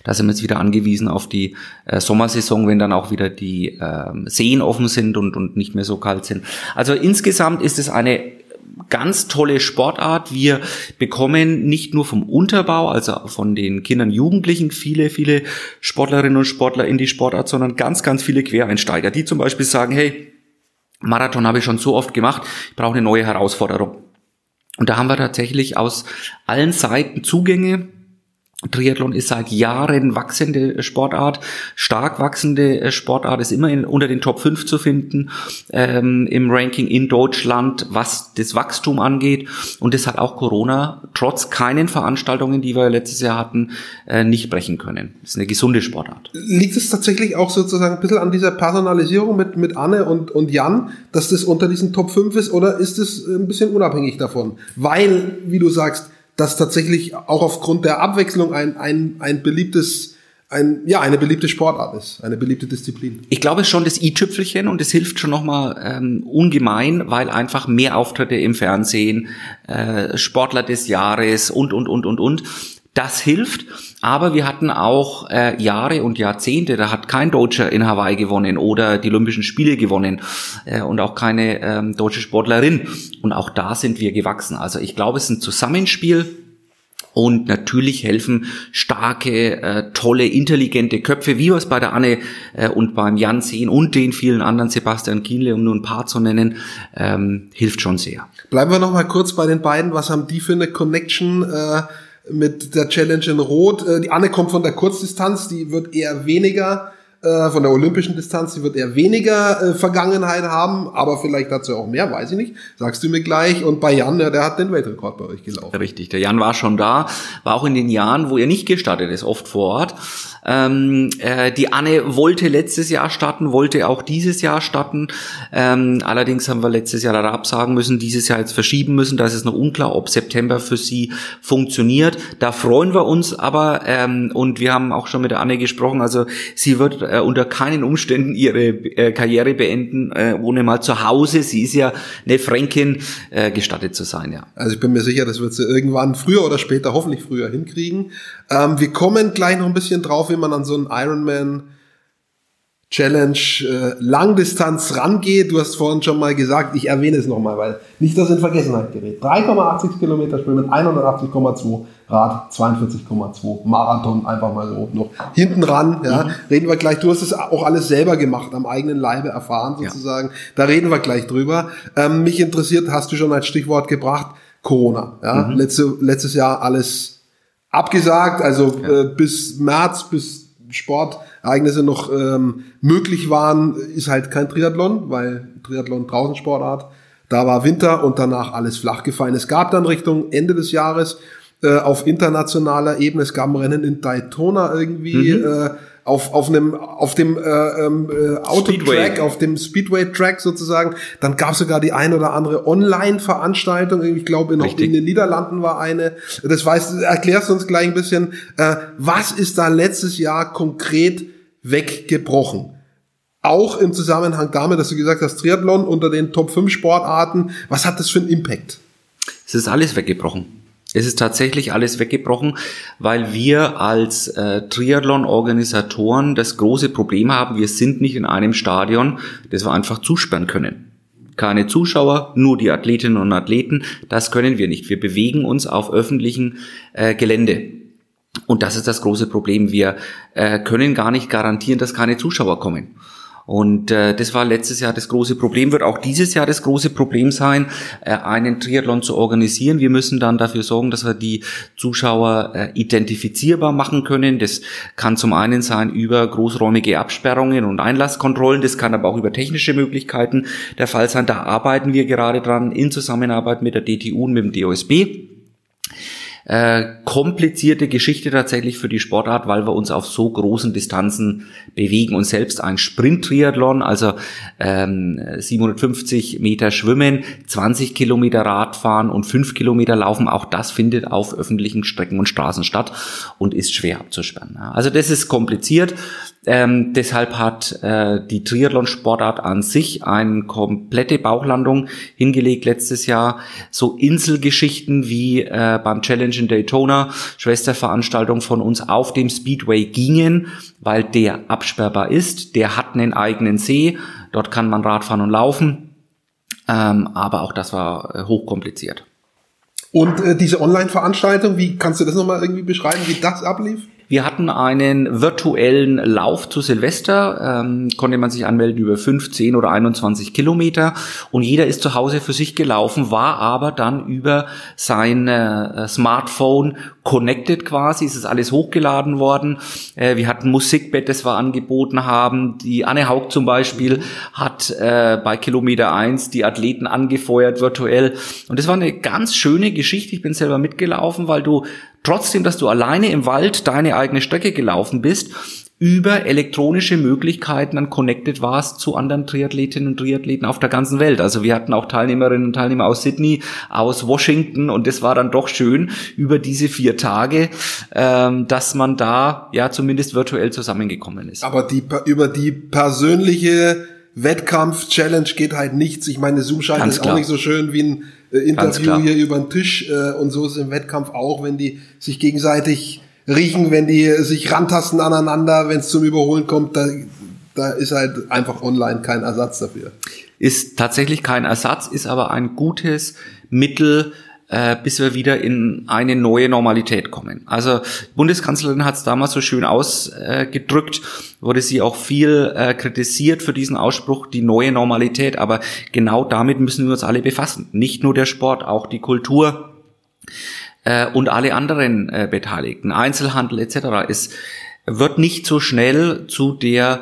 Da sind wir jetzt wieder angewiesen auf die äh, Sommersaison, wenn dann auch wieder die äh, Seen offen sind und, und nicht mehr so kalt sind. Also insgesamt ist es eine ganz tolle Sportart. Wir bekommen nicht nur vom Unterbau, also von den Kindern, Jugendlichen, viele, viele Sportlerinnen und Sportler in die Sportart, sondern ganz, ganz viele Quereinsteiger, die zum Beispiel sagen, hey, Marathon habe ich schon so oft gemacht, ich brauche eine neue Herausforderung. Und da haben wir tatsächlich aus allen Seiten Zugänge Triathlon ist seit Jahren wachsende Sportart, stark wachsende äh, Sportart, ist immer in, unter den Top 5 zu finden ähm, im Ranking in Deutschland, was das Wachstum angeht. Und das hat auch Corona trotz keinen Veranstaltungen, die wir letztes Jahr hatten, äh, nicht brechen können. Ist eine gesunde Sportart. Liegt es tatsächlich auch sozusagen ein bisschen an dieser Personalisierung mit, mit Anne und, und Jan, dass das unter diesen Top 5 ist, oder ist es ein bisschen unabhängig davon? Weil, wie du sagst, das tatsächlich auch aufgrund der Abwechslung ein, ein, ein beliebtes ein, ja, eine beliebte Sportart ist, eine beliebte Disziplin. Ich glaube schon das i-Tüpfelchen und es hilft schon nochmal ähm, ungemein, weil einfach mehr Auftritte im Fernsehen, äh, Sportler des Jahres und, und, und, und, und. Das hilft, aber wir hatten auch äh, Jahre und Jahrzehnte, da hat kein Deutscher in Hawaii gewonnen oder die Olympischen Spiele gewonnen äh, und auch keine ähm, deutsche Sportlerin. Und auch da sind wir gewachsen. Also ich glaube, es ist ein Zusammenspiel und natürlich helfen starke, äh, tolle, intelligente Köpfe, wie wir es bei der Anne äh, und beim Jan sehen und den vielen anderen, Sebastian Kienle, um nur ein paar zu nennen, ähm, hilft schon sehr. Bleiben wir noch mal kurz bei den beiden. Was haben die für eine Connection? Äh mit der Challenge in Rot. Äh, die Anne kommt von der Kurzdistanz, die wird eher weniger äh, von der olympischen Distanz, die wird eher weniger äh, Vergangenheit haben, aber vielleicht dazu auch mehr, weiß ich nicht. Sagst du mir gleich. Und bei Jan, ja, der hat den Weltrekord bei euch gelaufen. Richtig, der Jan war schon da, war auch in den Jahren, wo er nicht gestartet ist, oft vor Ort. Ähm, äh, die Anne wollte letztes Jahr starten, wollte auch dieses Jahr starten. Ähm, allerdings haben wir letztes Jahr leider absagen müssen, dieses Jahr jetzt verschieben müssen. Da ist es noch unklar, ob September für sie funktioniert. Da freuen wir uns aber ähm, und wir haben auch schon mit der Anne gesprochen. Also sie wird äh, unter keinen Umständen ihre äh, Karriere beenden, äh, ohne mal zu Hause. Sie ist ja eine Fränkin äh, gestattet zu sein. Ja. Also ich bin mir sicher, das wird sie irgendwann früher oder später, hoffentlich früher hinkriegen. Ähm, wir kommen gleich noch ein bisschen drauf, wie man an so einen Ironman Challenge äh, Langdistanz rangeht. Du hast vorhin schon mal gesagt, ich erwähne es nochmal, weil nicht das in Vergessenheit gerät. 3,80 Kilometer Schwimmen, 180,2 Rad, 42,2 Marathon, einfach mal so noch hinten ran. Ja, mhm. reden wir gleich. Du hast es auch alles selber gemacht, am eigenen Leibe erfahren sozusagen. Ja. Da reden wir gleich drüber. Ähm, mich interessiert, hast du schon als Stichwort gebracht, Corona. Ja, mhm. Letzte, letztes Jahr alles abgesagt, also ja. äh, bis März, bis Sportereignisse noch ähm, möglich waren, ist halt kein Triathlon, weil Triathlon draußen Sportart. Da war Winter und danach alles flach gefallen. Es gab dann Richtung Ende des Jahres äh, auf internationaler Ebene, es gab ein Rennen in Daytona irgendwie, mhm. äh, auf, auf einem, auf dem äh, ähm, äh, Autotrack, auf dem Speedway-Track sozusagen. Dann gab es sogar die ein oder andere Online-Veranstaltung. Ich glaube, in, in, den Niederlanden war eine. Das weißt, erklärst du uns gleich ein bisschen. Äh, was ist da letztes Jahr konkret weggebrochen? Auch im Zusammenhang damit, dass du gesagt hast, Triathlon unter den Top 5 Sportarten. Was hat das für einen Impact? Es ist alles weggebrochen. Es ist tatsächlich alles weggebrochen, weil wir als äh, Triathlon-Organisatoren das große Problem haben, wir sind nicht in einem Stadion, das wir einfach zusperren können. Keine Zuschauer, nur die Athletinnen und Athleten, das können wir nicht. Wir bewegen uns auf öffentlichem äh, Gelände. Und das ist das große Problem. Wir äh, können gar nicht garantieren, dass keine Zuschauer kommen. Und äh, das war letztes Jahr das große Problem, wird auch dieses Jahr das große Problem sein, äh, einen Triathlon zu organisieren. Wir müssen dann dafür sorgen, dass wir die Zuschauer äh, identifizierbar machen können. Das kann zum einen sein über großräumige Absperrungen und Einlasskontrollen, das kann aber auch über technische Möglichkeiten der Fall sein. Da arbeiten wir gerade dran in Zusammenarbeit mit der DTU und mit dem DOSB äh, komplizierte Geschichte tatsächlich für die Sportart, weil wir uns auf so großen Distanzen bewegen und selbst ein Sprint-Triathlon, also ähm, 750 Meter Schwimmen, 20 Kilometer Radfahren und 5 Kilometer Laufen, auch das findet auf öffentlichen Strecken und Straßen statt und ist schwer abzusperren. Also das ist kompliziert. Ähm, deshalb hat äh, die Triathlon-Sportart an sich eine komplette Bauchlandung hingelegt letztes Jahr. So Inselgeschichten wie äh, beim Challenge in Daytona, Schwesterveranstaltung von uns auf dem Speedway gingen, weil der absperrbar ist. Der hat einen eigenen See. Dort kann man Radfahren und laufen. Ähm, aber auch das war äh, hochkompliziert. Und äh, diese Online-Veranstaltung, wie kannst du das nochmal irgendwie beschreiben, wie das ablief? Wir hatten einen virtuellen Lauf zu Silvester, ähm, konnte man sich anmelden über 15 oder 21 Kilometer und jeder ist zu Hause für sich gelaufen, war aber dann über sein äh, Smartphone connected quasi, ist es alles hochgeladen worden. Äh, wir hatten Musikbett, das wir angeboten haben. Die Anne Haug zum Beispiel hat äh, bei Kilometer 1 die Athleten angefeuert virtuell und das war eine ganz schöne Geschichte. Ich bin selber mitgelaufen, weil du trotzdem, dass du alleine im Wald deine eigene Strecke gelaufen bist, über elektronische Möglichkeiten dann connected warst zu anderen Triathletinnen und Triathleten auf der ganzen Welt. Also wir hatten auch Teilnehmerinnen und Teilnehmer aus Sydney, aus Washington und das war dann doch schön über diese vier Tage, ähm, dass man da ja zumindest virtuell zusammengekommen ist. Aber die, über die persönliche Wettkampf-Challenge geht halt nichts. Ich meine, Zoom-Schalten ist auch nicht so schön wie ein äh, Interview hier über den Tisch äh, und so ist es im Wettkampf auch, wenn die sich gegenseitig riechen, wenn die sich rantasten aneinander, wenn es zum Überholen kommt, da, da ist halt einfach online kein Ersatz dafür. Ist tatsächlich kein Ersatz, ist aber ein gutes Mittel, äh, bis wir wieder in eine neue Normalität kommen. Also Bundeskanzlerin hat es damals so schön ausgedrückt, wurde sie auch viel äh, kritisiert für diesen Ausspruch, die neue Normalität. Aber genau damit müssen wir uns alle befassen. Nicht nur der Sport, auch die Kultur äh, und alle anderen äh, Beteiligten, Einzelhandel etc. Es wird nicht so schnell zu der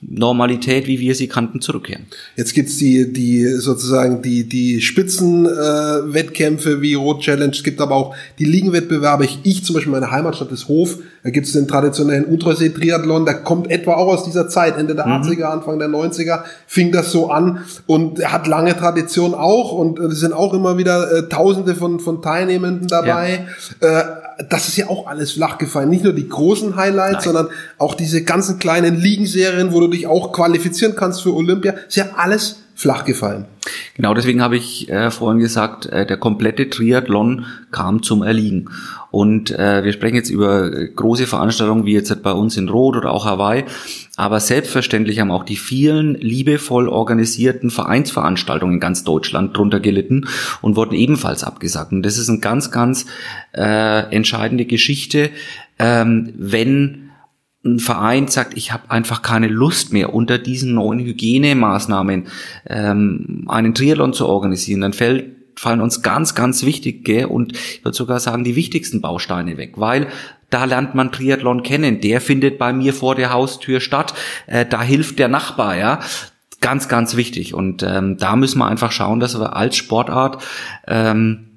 Normalität, wie wir sie kannten, zurückkehren. Jetzt gibt's die, die sozusagen die, die Spitzenwettkämpfe äh, wie Rot Challenge, es gibt aber auch die Ligenwettbewerbe. Ich, ich zum Beispiel meine Heimatstadt ist Hof, da gibt's den traditionellen Untersee-Triathlon, der kommt etwa auch aus dieser Zeit, Ende der mhm. 80er, Anfang der 90er, fing das so an und hat lange Tradition auch und es sind auch immer wieder äh, Tausende von, von Teilnehmenden dabei. Ja. Äh, das ist ja auch alles flach gefallen. Nicht nur die großen Highlights, Nein. sondern auch diese ganzen kleinen Ligenserien, wo du dich auch qualifizieren kannst für Olympia. Ist ja alles flach gefallen. Genau, deswegen habe ich äh, vorhin gesagt, äh, der komplette Triathlon kam zum Erliegen. Und äh, wir sprechen jetzt über große Veranstaltungen wie jetzt bei uns in Rot oder auch Hawaii. Aber selbstverständlich haben auch die vielen liebevoll organisierten Vereinsveranstaltungen in ganz Deutschland drunter gelitten und wurden ebenfalls abgesagt. Und das ist eine ganz, ganz äh, entscheidende Geschichte, ähm, wenn ein Verein sagt, ich habe einfach keine Lust mehr, unter diesen neuen Hygienemaßnahmen ähm, einen Triathlon zu organisieren, dann fällt fallen uns ganz, ganz wichtige und ich würde sogar sagen die wichtigsten Bausteine weg, weil da lernt man Triathlon kennen. Der findet bei mir vor der Haustür statt. Äh, da hilft der Nachbar, ja. Ganz, ganz wichtig. Und ähm, da müssen wir einfach schauen, dass wir als Sportart ähm,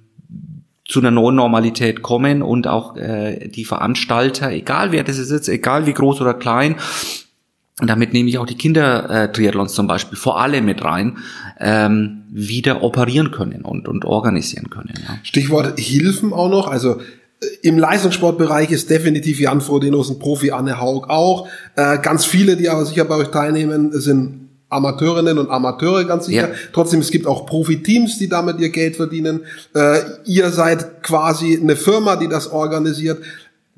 zu einer neuen Normalität kommen und auch äh, die Veranstalter, egal wer das ist jetzt, egal wie groß oder klein, damit nehme ich auch die Kinder-Triathlons zum Beispiel vor allem mit rein, ähm, wieder operieren können und, und organisieren können. Ja. Stichwort Hilfen auch noch. Also äh, im Leistungssportbereich ist definitiv Jan Frodenos ein Profi, Anne Haug auch. Äh, ganz viele, die aber sicher bei euch teilnehmen, sind Amateurinnen und Amateure ganz sicher. Ja. Trotzdem, es gibt auch Profiteams, die damit ihr Geld verdienen. Äh, ihr seid quasi eine Firma, die das organisiert.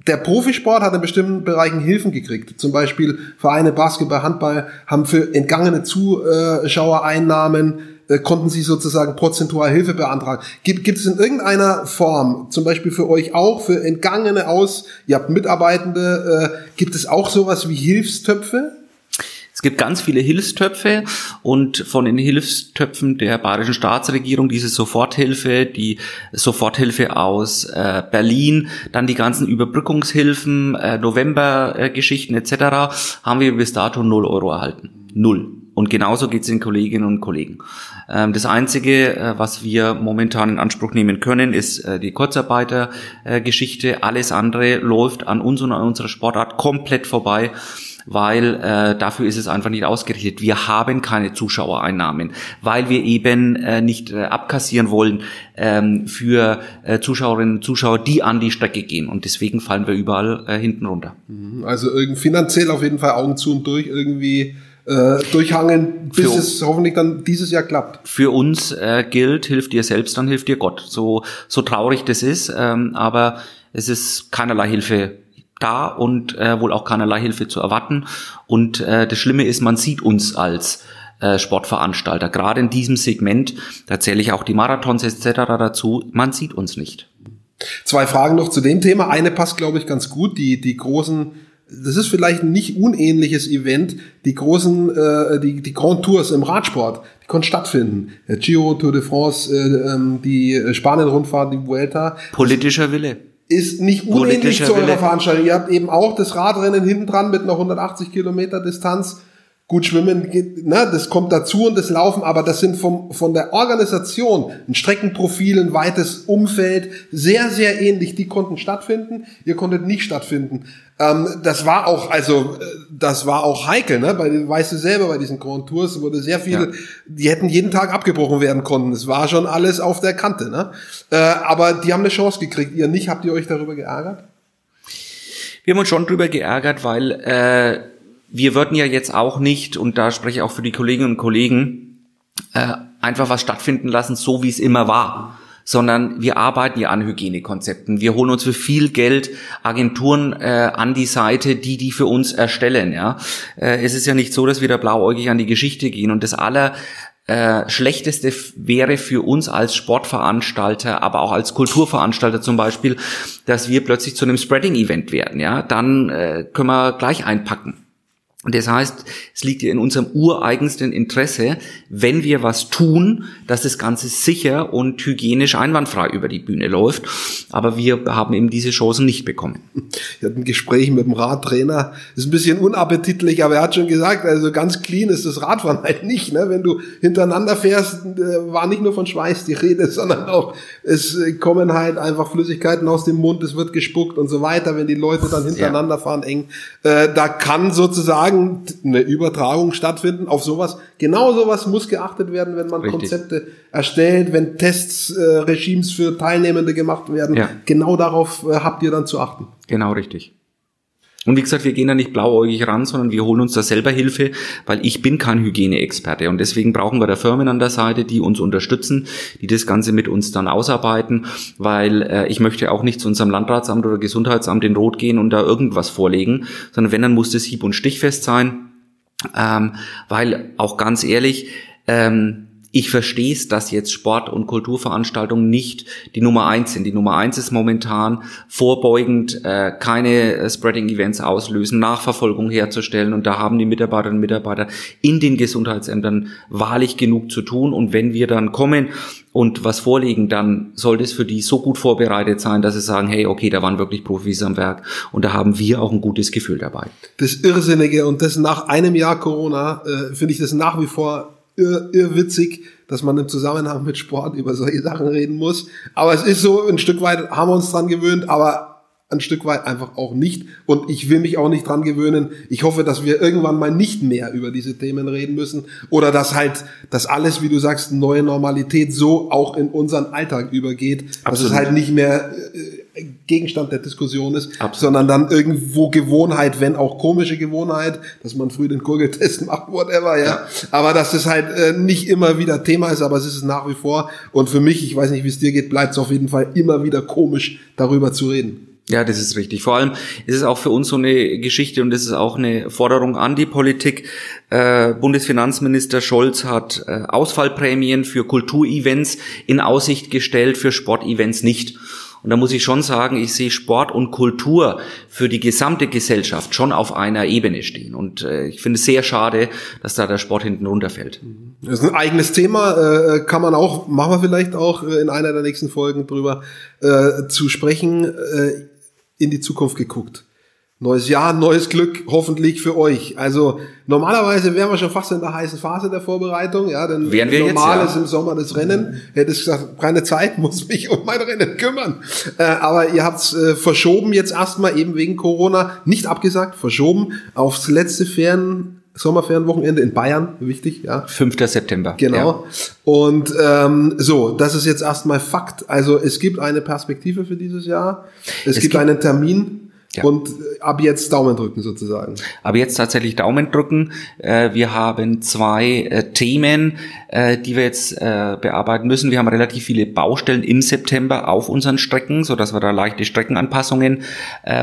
Der Profisport hat in bestimmten Bereichen Hilfen gekriegt. Zum Beispiel Vereine Basketball, Handball haben für entgangene Zuschauereinnahmen äh, konnten sie sozusagen prozentual Hilfe beantragen. Gibt, gibt es in irgendeiner Form, zum Beispiel für euch auch, für Entgangene aus, ihr habt Mitarbeitende, äh, gibt es auch sowas wie Hilfstöpfe? Es gibt ganz viele Hilfstöpfe und von den Hilfstöpfen der bayerischen Staatsregierung diese Soforthilfe, die Soforthilfe aus äh, Berlin, dann die ganzen Überbrückungshilfen, äh, November-Geschichten äh, etc. haben wir bis dato null Euro erhalten. Null. Und genauso geht es den Kolleginnen und Kollegen. Ähm, das Einzige, äh, was wir momentan in Anspruch nehmen können, ist äh, die Kurzarbeitergeschichte. Alles andere läuft an uns und an unserer Sportart komplett vorbei weil äh, dafür ist es einfach nicht ausgerichtet. Wir haben keine Zuschauereinnahmen, weil wir eben äh, nicht äh, abkassieren wollen ähm, für äh, Zuschauerinnen und Zuschauer, die an die Strecke gehen. Und deswegen fallen wir überall äh, hinten runter. Also irgendwie finanziell auf jeden Fall Augen zu und durch irgendwie äh, durchhangen, bis Für- es hoffentlich dann dieses Jahr klappt. Für uns äh, gilt, hilf dir selbst, dann hilft dir Gott. So, so traurig das ist, ähm, aber es ist keinerlei Hilfe da und äh, wohl auch keinerlei Hilfe zu erwarten. Und äh, das Schlimme ist, man sieht uns als äh, Sportveranstalter. Gerade in diesem Segment, da zähle ich auch die Marathons etc. dazu, man sieht uns nicht. Zwei Fragen noch zu dem Thema. Eine passt, glaube ich, ganz gut. Die, die großen, das ist vielleicht ein nicht unähnliches Event. Die großen, äh, die, die Grand Tours im Radsport, die konnten stattfinden. Der Giro, Tour de France, äh, ähm, die Spanien-Rundfahrt, die Vuelta. Politischer Wille. Ist nicht unähnlich zu eurer Wille. Veranstaltung. Ihr habt eben auch das Radrennen hinten dran mit einer 180 Kilometer Distanz. Gut, Schwimmen, ne, das kommt dazu und das Laufen, aber das sind vom, von der Organisation ein Streckenprofil, ein weites Umfeld, sehr, sehr ähnlich. Die konnten stattfinden, ihr konntet nicht stattfinden. Ähm, das war auch, also, äh, das war auch heikel, ne? Bei, weißt du selber, bei diesen Grand Tours wurde sehr viel, Ja. die hätten jeden Tag abgebrochen werden konnten. Es war schon alles auf der Kante, ne? Äh, aber die haben eine Chance gekriegt, ihr nicht. Habt ihr euch darüber geärgert? Wir haben uns schon drüber geärgert, weil äh, wir würden ja jetzt auch nicht, und da spreche ich auch für die Kolleginnen und Kollegen, äh, einfach was stattfinden lassen, so wie es immer war. Sondern wir arbeiten ja an Hygienekonzepten. Wir holen uns für viel Geld Agenturen äh, an die Seite, die die für uns erstellen. Ja, äh, es ist ja nicht so, dass wir da blauäugig an die Geschichte gehen. Und das aller äh, schlechteste wäre für uns als Sportveranstalter, aber auch als Kulturveranstalter zum Beispiel, dass wir plötzlich zu einem Spreading-Event werden. Ja, dann äh, können wir gleich einpacken. Und das heißt, es liegt ja in unserem ureigensten Interesse, wenn wir was tun, dass das Ganze sicher und hygienisch einwandfrei über die Bühne läuft. Aber wir haben eben diese Chancen nicht bekommen. Ich hatte ein Gespräch mit dem Radtrainer. Ist ein bisschen unappetitlich, aber er hat schon gesagt, also ganz clean ist das Radfahren halt nicht. Ne? Wenn du hintereinander fährst, äh, war nicht nur von Schweiß die Rede, sondern auch, es kommen halt einfach Flüssigkeiten aus dem Mund, es wird gespuckt und so weiter, wenn die Leute dann hintereinander fahren eng. Äh, da kann sozusagen eine Übertragung stattfinden auf sowas. Genau sowas muss geachtet werden, wenn man Richtig. Konzepte erstellt, wenn Tests, äh, Regimes für Teilnehmende gemacht werden. Ja. Genau darauf äh, habt ihr dann zu achten. Genau richtig. Und wie gesagt, wir gehen da nicht blauäugig ran, sondern wir holen uns da selber Hilfe, weil ich bin kein Hygieneexperte. Und deswegen brauchen wir da Firmen an der Seite, die uns unterstützen, die das Ganze mit uns dann ausarbeiten, weil äh, ich möchte auch nicht zu unserem Landratsamt oder Gesundheitsamt in Rot gehen und da irgendwas vorlegen, sondern wenn, dann muss das hieb- und stichfest sein, ähm, weil auch ganz ehrlich, ähm, ich verstehe es, dass jetzt Sport- und Kulturveranstaltungen nicht die Nummer eins sind. Die Nummer eins ist momentan vorbeugend, äh, keine äh, Spreading-Events auslösen, Nachverfolgung herzustellen. Und da haben die Mitarbeiterinnen und Mitarbeiter in den Gesundheitsämtern wahrlich genug zu tun. Und wenn wir dann kommen und was vorlegen, dann sollte es für die so gut vorbereitet sein, dass sie sagen, hey, okay, da waren wirklich Profis am Werk. Und da haben wir auch ein gutes Gefühl dabei. das Irrsinnige und das nach einem Jahr Corona äh, finde ich das nach wie vor irr, irrwitzig, dass man im Zusammenhang mit Sport über solche Sachen reden muss. Aber es ist so, ein Stück weit haben wir uns dran gewöhnt, aber ein Stück weit einfach auch nicht. Und ich will mich auch nicht dran gewöhnen. Ich hoffe, dass wir irgendwann mal nicht mehr über diese Themen reden müssen. Oder dass halt, dass alles, wie du sagst, neue Normalität so auch in unseren Alltag übergeht. Absolut. Dass es halt nicht mehr äh, Gegenstand der Diskussion ist, Absolut. sondern dann irgendwo Gewohnheit, wenn auch komische Gewohnheit, dass man früh den Gurgeltest macht, whatever, ja. ja. Aber dass es halt äh, nicht immer wieder Thema ist, aber es ist es nach wie vor. Und für mich, ich weiß nicht, wie es dir geht, bleibt es auf jeden Fall immer wieder komisch, darüber zu reden. Ja, das ist richtig. Vor allem ist es auch für uns so eine Geschichte und das ist auch eine Forderung an die Politik. Äh, Bundesfinanzminister Scholz hat äh, Ausfallprämien für Kulturevents in Aussicht gestellt, für Sportevents nicht. Und da muss ich schon sagen, ich sehe Sport und Kultur für die gesamte Gesellschaft schon auf einer Ebene stehen. Und äh, ich finde es sehr schade, dass da der Sport hinten runterfällt. Das ist ein eigenes Thema, äh, kann man auch, machen wir vielleicht auch äh, in einer der nächsten Folgen drüber äh, zu sprechen. In die Zukunft geguckt. Neues Jahr, neues Glück, hoffentlich für euch. Also normalerweise wären wir schon fast in der heißen Phase der Vorbereitung, ja, denn wären wir normal jetzt, ist im Sommer das Rennen. Hättest gesagt, keine Zeit, muss mich um mein Rennen kümmern. Äh, aber ihr habt's äh, verschoben jetzt erstmal eben wegen Corona, nicht abgesagt, verschoben aufs letzte Ferien Sommerferienwochenende in Bayern, wichtig, ja. 5. September. Genau. Ja. Und ähm, so, das ist jetzt erstmal Fakt. Also es gibt eine Perspektive für dieses Jahr. Es, es gibt, gibt einen Termin. Ja. Und ab jetzt Daumen drücken sozusagen. Ab jetzt tatsächlich Daumen drücken. Äh, wir haben zwei äh, Themen, äh, die wir jetzt bearbeiten müssen. Wir haben relativ viele Baustellen im September auf unseren Strecken, so dass wir da leichte Streckenanpassungen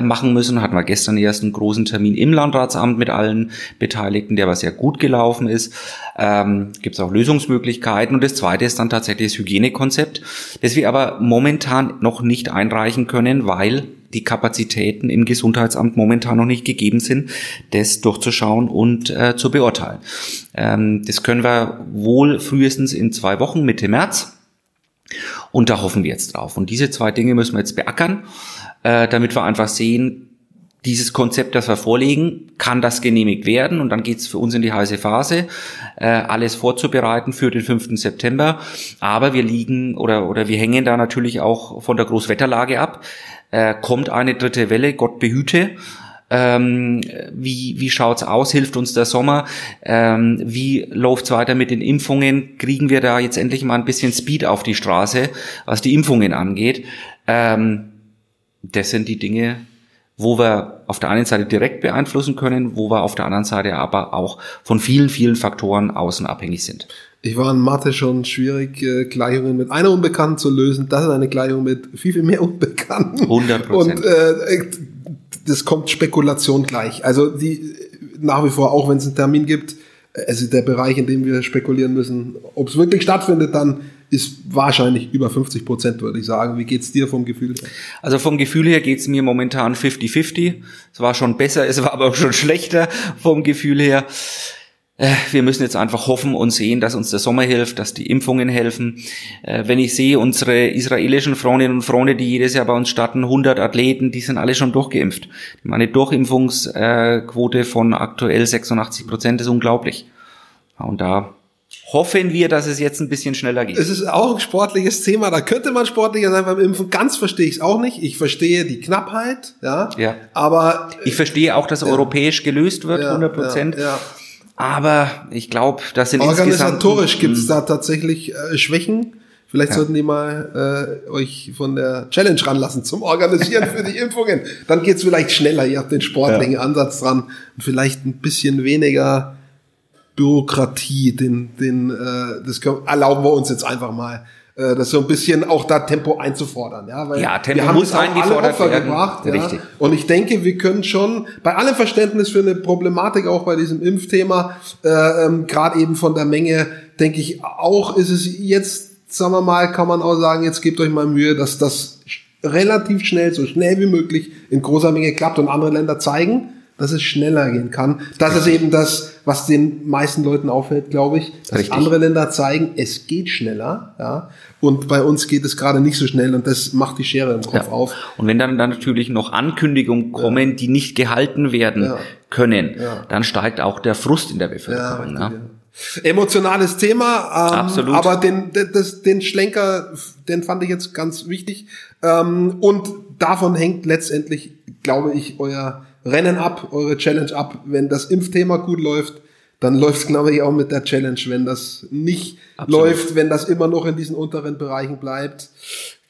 machen müssen. Hatten wir gestern erst einen großen Termin im Landratsamt mit allen Beteiligten, der aber sehr gut gelaufen ist. Ähm, Gibt es auch Lösungsmöglichkeiten. Und das zweite ist dann tatsächlich das Hygienekonzept, das wir aber momentan noch nicht einreichen können, weil die Kapazitäten im Gesundheitsamt momentan noch nicht gegeben sind, das durchzuschauen und äh, zu beurteilen. Ähm, das können wir wohl frühestens in zwei Wochen, Mitte März. Und da hoffen wir jetzt drauf. Und diese zwei Dinge müssen wir jetzt beackern, äh, damit wir einfach sehen, dieses Konzept, das wir vorlegen, kann das genehmigt werden und dann geht's für uns in die heiße Phase, äh, alles vorzubereiten für den 5. September. Aber wir liegen oder, oder wir hängen da natürlich auch von der Großwetterlage ab äh, kommt eine dritte Welle, Gott behüte. Ähm, wie, wie schaut's aus? Hilft uns der Sommer? Ähm, wie läuft's weiter mit den Impfungen? Kriegen wir da jetzt endlich mal ein bisschen Speed auf die Straße, was die Impfungen angeht? Ähm, das sind die Dinge, wo wir auf der einen Seite direkt beeinflussen können, wo wir auf der anderen Seite aber auch von vielen, vielen Faktoren außen abhängig sind. Ich war in Mathe schon schwierig, äh, Gleichungen mit einer Unbekannten zu lösen. Das ist eine Gleichung mit viel, viel mehr Unbekannten. 100 Prozent. Und äh, das kommt Spekulation gleich. Also die nach wie vor, auch wenn es einen Termin gibt, also der Bereich, in dem wir spekulieren müssen, ob es wirklich stattfindet, dann ist wahrscheinlich über 50 Prozent, würde ich sagen. Wie geht's dir vom Gefühl her? Also vom Gefühl her geht's mir momentan 50-50. Es war schon besser, es war aber auch schon schlechter vom Gefühl her. Äh, wir müssen jetzt einfach hoffen und sehen, dass uns der Sommer hilft, dass die Impfungen helfen. Äh, wenn ich sehe, unsere israelischen Freundinnen und Freunde, die jedes Jahr bei uns starten, 100 Athleten, die sind alle schon durchgeimpft. Meine Durchimpfungsquote von aktuell 86 Prozent ist unglaublich. Und da hoffen wir, dass es jetzt ein bisschen schneller geht. Es ist auch ein sportliches Thema. Da könnte man sportlicher sein beim Impfen. Ganz verstehe ich es auch nicht. Ich verstehe die Knappheit, ja. ja. Aber ich verstehe auch, dass ja. europäisch gelöst wird, ja, 100 Prozent. Ja, ja. Aber ich glaube, das sind Organisatorisch gibt es da tatsächlich äh, Schwächen. Vielleicht ja. sollten die mal äh, euch von der Challenge ranlassen zum Organisieren für die Impfungen. Dann geht's vielleicht schneller. Ihr habt den sportlichen ja. Ansatz dran und vielleicht ein bisschen weniger Bürokratie. Den, den, äh, das können, erlauben wir uns jetzt einfach mal äh, das so ein bisschen auch da Tempo einzufordern, ja, weil ja, Tempo wir haben muss auch alle Opfer werden. gebracht, ja? Richtig. Und ich denke, wir können schon bei allem Verständnis für eine Problematik auch bei diesem Impfthema, äh, ähm, gerade eben von der Menge, denke ich auch, ist es jetzt, sagen wir mal, kann man auch sagen, jetzt gebt euch mal Mühe, dass das relativ schnell, so schnell wie möglich in großer Menge klappt und andere Länder zeigen, dass es schneller gehen kann. Das ist eben das, was den meisten Leuten auffällt, glaube ich, dass Richtig. andere Länder zeigen, es geht schneller, ja. Und bei uns geht es gerade nicht so schnell und das macht die Schere im Kopf ja. auf. Und wenn dann, dann natürlich noch Ankündigungen kommen, ja. die nicht gehalten werden können, dann steigt auch der Frust in der Bevölkerung. Ja, Emotionales Thema, ähm, Absolut. aber den, den- das, den Schlenker, den fand ich jetzt ganz wichtig. Ähm, und davon hängt letztendlich, glaube ich, euer Rennen ab, eure Challenge ab. Wenn das Impfthema gut läuft, dann läuft es, glaube ich, auch mit der Challenge. Wenn das nicht Absolut. läuft, wenn das immer noch in diesen unteren Bereichen bleibt,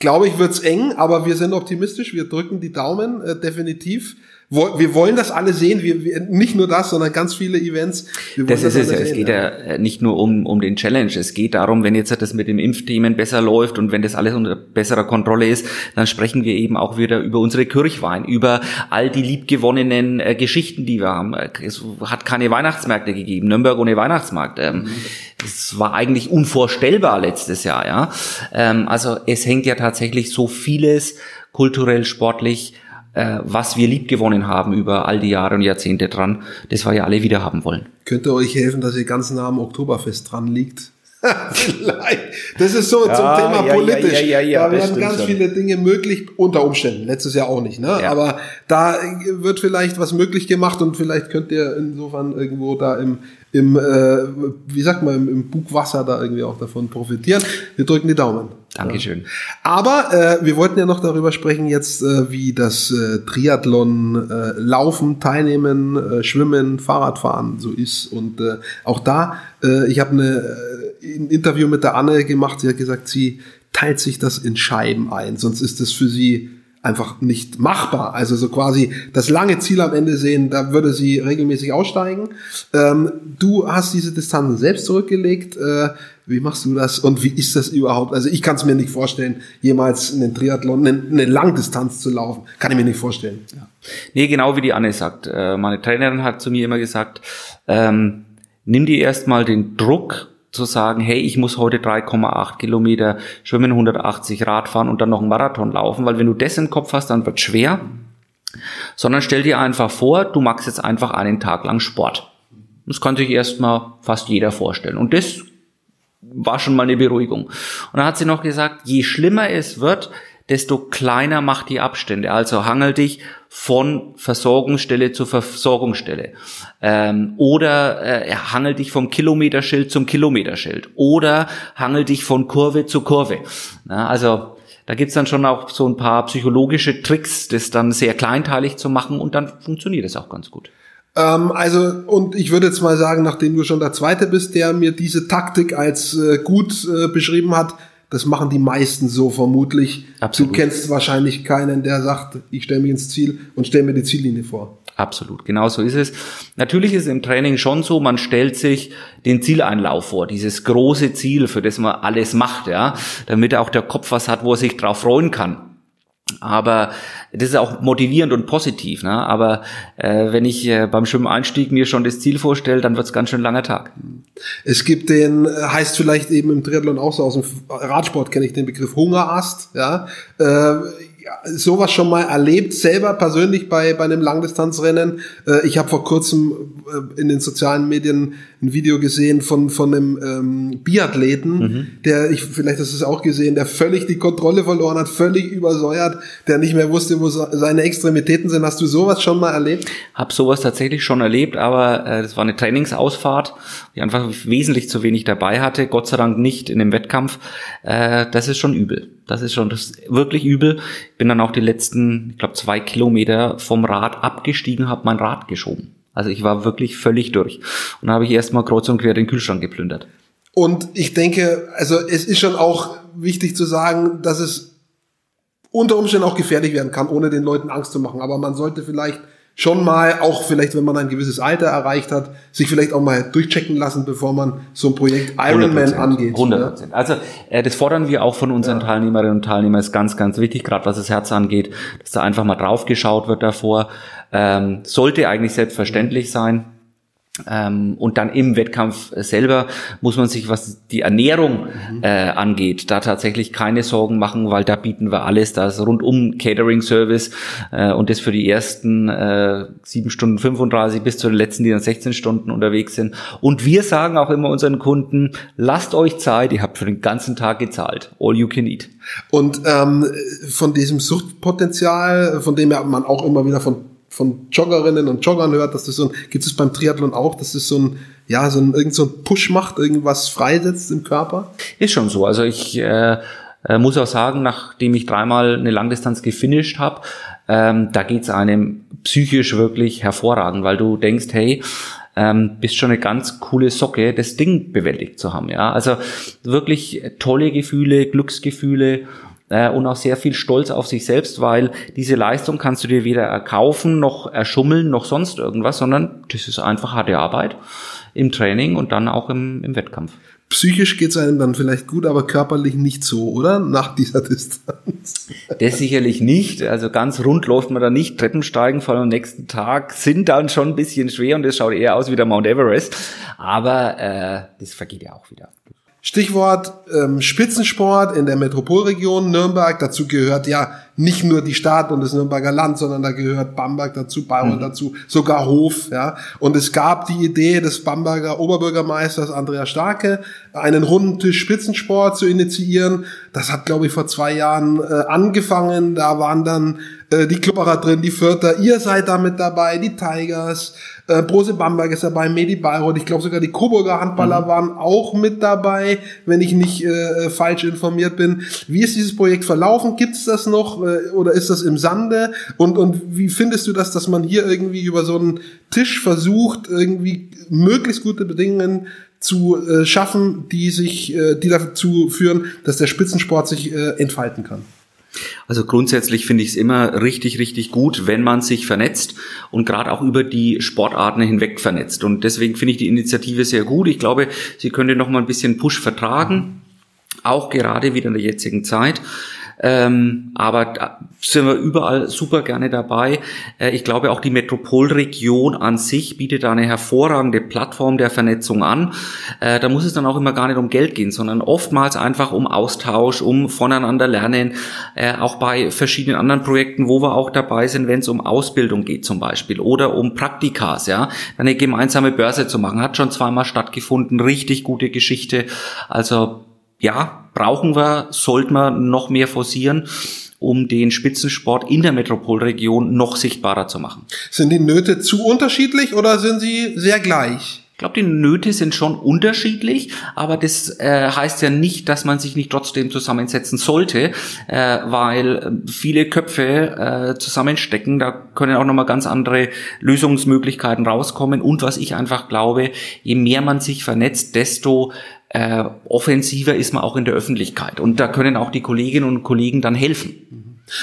glaube ich, wird's eng, aber wir sind optimistisch, wir drücken die Daumen, äh, definitiv. Wo- Wir wollen das alle sehen, wir, wir, nicht nur das, sondern ganz viele Events. Das ist es ja. Es geht ja äh, nicht nur um, um den Challenge. Es geht darum, wenn jetzt das mit dem Impfthemen besser läuft und wenn das alles unter besserer Kontrolle ist, dann sprechen wir eben auch wieder über unsere Kirchwein, über all die liebgewonnenen äh, Geschichten, die wir haben. Äh, Es hat keine Weihnachtsmärkte gegeben. Nürnberg ohne Weihnachtsmarkt. Ähm, das war eigentlich unvorstellbar letztes Jahr, ja. Ähm, also es hängt ja tatsächlich so vieles kulturell, sportlich, äh, was wir liebgewonnen haben über all die Jahre und Jahrzehnte dran, das wir ja alle wieder haben wollen. Könnte euch helfen, dass ihr ganz nah am Oktoberfest dran liegt? Vielleicht. Das ist so zum Thema ja, politisch. ja, ja, ja, da das werden stimmt ganz schon. viele Dinge möglich, unter Umständen. Letztes Jahr auch nicht, ne? Ja. Aber da wird vielleicht was möglich gemacht und vielleicht könnt ihr insofern irgendwo da im, im äh, wie sagt man, im, im Bugwasser da irgendwie auch davon profitieren. Wir drücken die Daumen. Dankeschön. Aber äh, wir wollten ja noch darüber sprechen jetzt, äh, wie das äh, Triathlon äh, Laufen, Teilnehmen, äh, Schwimmen, Fahrradfahren so ist. Und äh, auch da, äh, ich habe eine, äh, ein Interview mit der Anne gemacht, sie hat gesagt, sie teilt sich das in Scheiben ein, sonst ist das für sie einfach nicht machbar. Also so quasi das lange Ziel am Ende sehen, da würde sie regelmäßig aussteigen. Ähm, du hast diese Distanzen selbst zurückgelegt. Äh, wie machst du das und wie ist das überhaupt? Also ich kann es mir nicht vorstellen, jemals einen Triathlon, eine, eine Langdistanz zu laufen. Kann ich mir nicht vorstellen. Nee, genau wie die Anne sagt. Äh, Meine Trainerin hat zu mir immer gesagt, ähm, nimm dir erstmal den Druck zu sagen, hey, ich muss heute 3,8 Kilometer schwimmen, 180 Radfahren und dann noch einen Marathon laufen, weil wenn du das im Kopf hast, dann wird schwer. Sondern stell dir einfach vor, du machst jetzt einfach einen Tag lang Sport. Das kann sich erstmal fast jeder vorstellen. Und das war schon mal eine Beruhigung. Und dann hat sie noch gesagt, je schlimmer es wird, desto kleiner macht die Abstände. Also hangel dich von Versorgungsstelle zu Versorgungsstelle. Ähm, oder äh, hangel dich vom Kilometerschild zum Kilometerschild. Oder hangel dich von Kurve zu Kurve. Na, also da gibt's dann schon auch so ein paar psychologische Tricks, das dann sehr kleinteilig zu machen und dann funktioniert es auch ganz gut. Ähm, also, und ich würde jetzt mal sagen, nachdem du schon der Zweite bist, der mir diese Taktik als äh, gut äh, beschrieben hat, das machen die meisten so vermutlich. Absolut. Du kennst wahrscheinlich keinen, der sagt, ich stelle mich ins Ziel und stelle mir die Ziellinie vor. Absolut, genau so ist es. Natürlich ist es im Training schon so, man stellt sich den Zieleinlauf vor, dieses große Ziel, für das man alles macht, ja, damit auch der Kopf was hat, wo er sich drauf freuen kann. Aber das ist auch motivierend und positiv. Ne? Aber äh, wenn ich äh, beim Schwimmeinstieg mir schon das Ziel vorstelle, dann wird's ganz schön langer Tag. Es gibt den, äh, heißt vielleicht eben im Triathlon auch so, aus dem Radsport kenne ich den Begriff Hungerast, ja. Äh, ja, sowas schon mal erlebt, selber persönlich bei, bei einem Langdistanzrennen. Äh, ich habe vor kurzem äh, in den sozialen Medien ein Video gesehen von, von einem ähm, Biathleten, der, ich, vielleicht hast du es auch gesehen, der völlig die Kontrolle verloren hat, völlig übersäuert, der nicht mehr wusste, wo se- seine Extremitäten sind. Hast du sowas schon mal erlebt? Hab sowas tatsächlich schon erlebt, aber äh, das war eine Trainingsausfahrt, die einfach wesentlich zu wenig dabei hatte. Gott sei Dank nicht in dem Wettkampf. Äh, das ist schon übel. Das ist schon das ist wirklich übel. Bin dann auch die letzten, ich glaube, zwei Kilometer vom Rad abgestiegen, habe mein Rad geschoben. Also ich war wirklich völlig durch. Und habe ich erstmal kreuz und quer den Kühlschrank geplündert. Und ich denke, also es ist schon auch wichtig zu sagen, dass es unter Umständen auch gefährlich werden kann, ohne den Leuten Angst zu machen. Aber man sollte vielleicht schon mal, auch vielleicht, wenn man ein gewisses Alter erreicht hat, sich vielleicht auch mal durchchecken lassen, bevor man so ein Projekt Ironman 100%, angeht. 100 ne? Prozent. Also äh, das fordern wir auch von unseren Teilnehmerinnen und Teilnehmern. Ist ganz, ganz wichtig, gerade was das Herz angeht, dass da einfach mal drauf geschaut wird davor. Ähm, sollte eigentlich selbstverständlich sein. Ähm, und dann im Wettkampf selber muss man sich, was die Ernährung äh, angeht, da tatsächlich keine Sorgen machen, weil da bieten wir alles. Da ist rundum Catering-Service äh, und das für die ersten äh, 7 Stunden 35 bis zu den letzten, die dann 16 Stunden unterwegs sind. Und wir sagen auch immer unseren Kunden, lasst euch Zeit, ihr habt für den ganzen Tag gezahlt. All you can eat. Und ähm, von diesem Suchtpotenzial, von dem man auch immer wieder von, von Joggerinnen und Joggern hört, dass das so ein, gibt es beim Triathlon auch, dass es so ein ja, so ein, irgend so ein Push macht, irgendwas freisetzt im Körper? Ist schon so. Also ich äh, äh, muss auch sagen, nachdem ich dreimal eine Langdistanz gefinisht habe, ähm, da geht's einem psychisch wirklich hervorragend, weil du denkst, hey, ähm, bist schon eine ganz coole Socke, das Ding bewältigt zu haben. Ja, also wirklich tolle Gefühle, Glücksgefühle äh, und auch sehr viel Stolz auf sich selbst, weil diese Leistung kannst du dir weder erkaufen, noch erschummeln, noch sonst irgendwas, sondern das ist einfach harte Arbeit im Training und dann auch im, im Wettkampf. Psychisch geht es einem dann vielleicht gut, aber körperlich nicht so, oder? Nach dieser Distanz. Das sicherlich nicht. Also ganz rund läuft man da nicht. Treppensteigen vor am nächsten Tag sind dann schon ein bisschen schwer und es schaut eher aus wie der Mount Everest. Aber äh, das vergeht ja auch wieder. Stichwort ähm, Spitzensport in der Metropolregion Nürnberg. Dazu gehört ja nicht nur die Stadt und das Nürnberger Land, sondern da gehört Bamberg dazu, Bayreuth mhm. dazu, sogar Hof. Ja. Und es gab die Idee des Bamberger Oberbürgermeisters Andreas Starke, einen runden Tisch Spitzensport zu initiieren. Das hat, glaube ich, vor zwei Jahren äh, angefangen. Da waren dann äh, die Klubberer drin, die Vierter. Ihr seid da mit dabei, die Tigers. Äh, Brose Bamberg ist dabei, Medi Bayreuth, ich glaube sogar die Coburger Handballer mhm. waren auch mit dabei, wenn ich nicht äh, falsch informiert bin. Wie ist dieses Projekt verlaufen? Gibt es das noch äh, oder ist das im Sande? Und, und wie findest du das, dass man hier irgendwie über so einen Tisch versucht, irgendwie möglichst gute Bedingungen zu äh, schaffen, die sich, äh, die dazu führen, dass der Spitzensport sich äh, entfalten kann? Also grundsätzlich finde ich es immer richtig, richtig gut, wenn man sich vernetzt und gerade auch über die Sportarten hinweg vernetzt. Und deswegen finde ich die Initiative sehr gut. Ich glaube, sie könnte noch mal ein bisschen Push vertragen, auch gerade wieder in der jetzigen Zeit. Ähm, aber da sind wir überall super gerne dabei. Äh, ich glaube, auch die Metropolregion an sich bietet da eine hervorragende Plattform der Vernetzung an. Äh, da muss es dann auch immer gar nicht um Geld gehen, sondern oftmals einfach um Austausch, um voneinander lernen. Äh, auch bei verschiedenen anderen Projekten, wo wir auch dabei sind, wenn es um Ausbildung geht zum Beispiel oder um Praktikas, ja, eine gemeinsame Börse zu machen, hat schon zweimal stattgefunden, richtig gute Geschichte. Also ja, brauchen wir, sollten wir noch mehr forcieren um den Spitzensport in der Metropolregion noch sichtbarer zu machen. Sind die Nöte zu unterschiedlich oder sind sie sehr gleich? Ich glaube, die Nöte sind schon unterschiedlich, aber das äh, heißt ja nicht, dass man sich nicht trotzdem zusammensetzen sollte, äh, weil äh, viele Köpfe äh, zusammenstecken. Da können auch nochmal ganz andere Lösungsmöglichkeiten rauskommen. Und was ich einfach glaube, je mehr man sich vernetzt, desto äh, offensiver ist man auch in der Öffentlichkeit. Und da können auch die Kolleginnen und Kollegen dann helfen.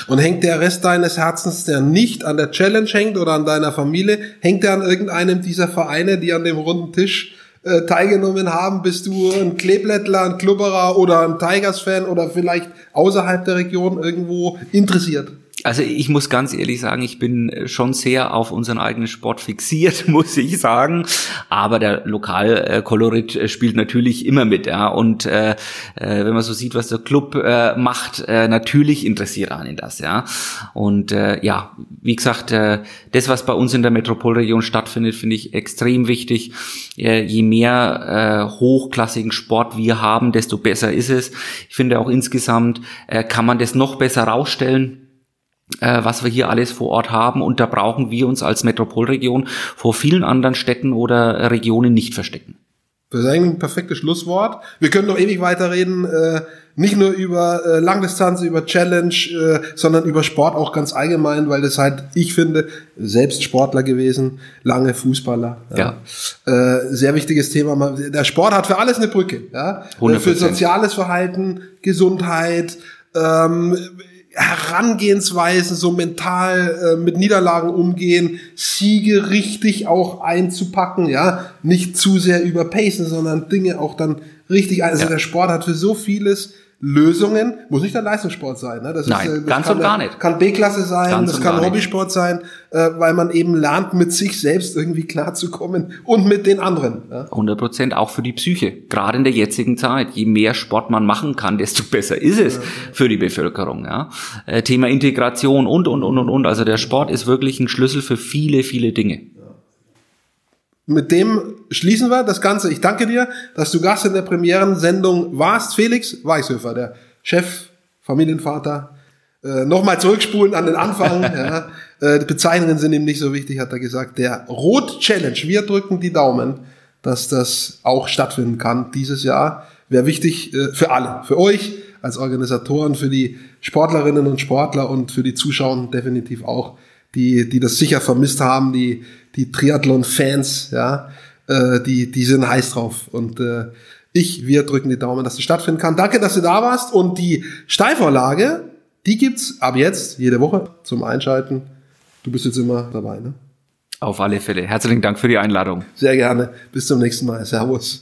Und hängt der Rest deines Herzens, der nicht an der Challenge hängt oder an deiner Familie, hängt der an irgendeinem dieser Vereine, die an dem runden Tisch äh, teilgenommen haben? Bist du ein Kleeblättler, ein Klubberer oder ein Tigers-Fan oder vielleicht außerhalb der Region irgendwo interessiert? Also ich muss ganz ehrlich sagen, ich bin äh, schon sehr auf unseren eigenen Sport fixiert, muss ich sagen. Aber der Lokalkolorit äh, spielt natürlich immer mit, ja. Und äh, äh, wenn man so sieht, was der Club äh, macht, äh, natürlich interessiert einen das, ja. Und äh, ja, wie gesagt, äh, das, was bei uns in der Metropolregion stattfindet, finde ich extrem wichtig. Äh, je mehr äh, hochklassigen Sport wir haben, desto besser ist es. Ich finde auch insgesamt äh, kann man das noch besser rausstellen äh, was wir hier alles vor Ort haben. Und da brauchen wir uns als Metropolregion vor vielen anderen Städten oder Regionen nicht verstecken. Das ist eigentlich ein perfektes Schlusswort. Wir können noch ewig weiterreden, äh, nicht nur über äh, Langdistanz, über Challenge, äh, sondern über Sport auch ganz allgemein, weil das halt, ich finde, selbst Sportler gewesen, lange Fußballer. Ja. ja. Äh, sehr wichtiges Thema. Der Sport hat für alles eine Brücke. Ja? 100%. Für soziales Verhalten, Gesundheit, ähm, Herangehensweisen, so mental äh, mit Niederlagen umgehen, Siege richtig auch einzupacken, ja, nicht zu sehr überpacen, sondern Dinge auch dann richtig, also ja. der Sport hat für so vieles Lösungen, muss nicht der Leistungssport sein. Ne? Das Nein, ist, äh, das ganz und gar nicht. Kann B-Klasse sein, ganz das kann Hobbysport sein, äh, weil man eben lernt, mit sich selbst irgendwie klarzukommen und mit den anderen. Ja? 100 Prozent auch für die Psyche, gerade in der jetzigen Zeit. Je mehr Sport man machen kann, desto besser ist es ja. für die Bevölkerung. Ja? Äh, Thema Integration und, und, und, und, und. Also der Sport ist wirklich ein Schlüssel für viele, viele Dinge mit dem schließen wir das Ganze. Ich danke dir, dass du Gast in der Premierensendung warst. Felix Weichshöfer, der Chef, Familienvater. Äh, Nochmal zurückspulen an den Anfang. ja. äh, die Bezeichnungen sind ihm nicht so wichtig, hat er gesagt. Der Rot Challenge. Wir drücken die Daumen, dass das auch stattfinden kann dieses Jahr. Wäre wichtig äh, für alle, für euch als Organisatoren, für die Sportlerinnen und Sportler und für die Zuschauer definitiv auch, die, die das sicher vermisst haben, die, die Triathlon-Fans, ja, äh, die, die sind heiß drauf. Und äh, ich, wir drücken die Daumen, dass es stattfinden kann. Danke, dass du da warst. Und die Steilvorlage, die gibt's ab jetzt jede Woche zum Einschalten. Du bist jetzt immer dabei, ne? Auf alle Fälle. Herzlichen Dank für die Einladung. Sehr gerne. Bis zum nächsten Mal. Servus.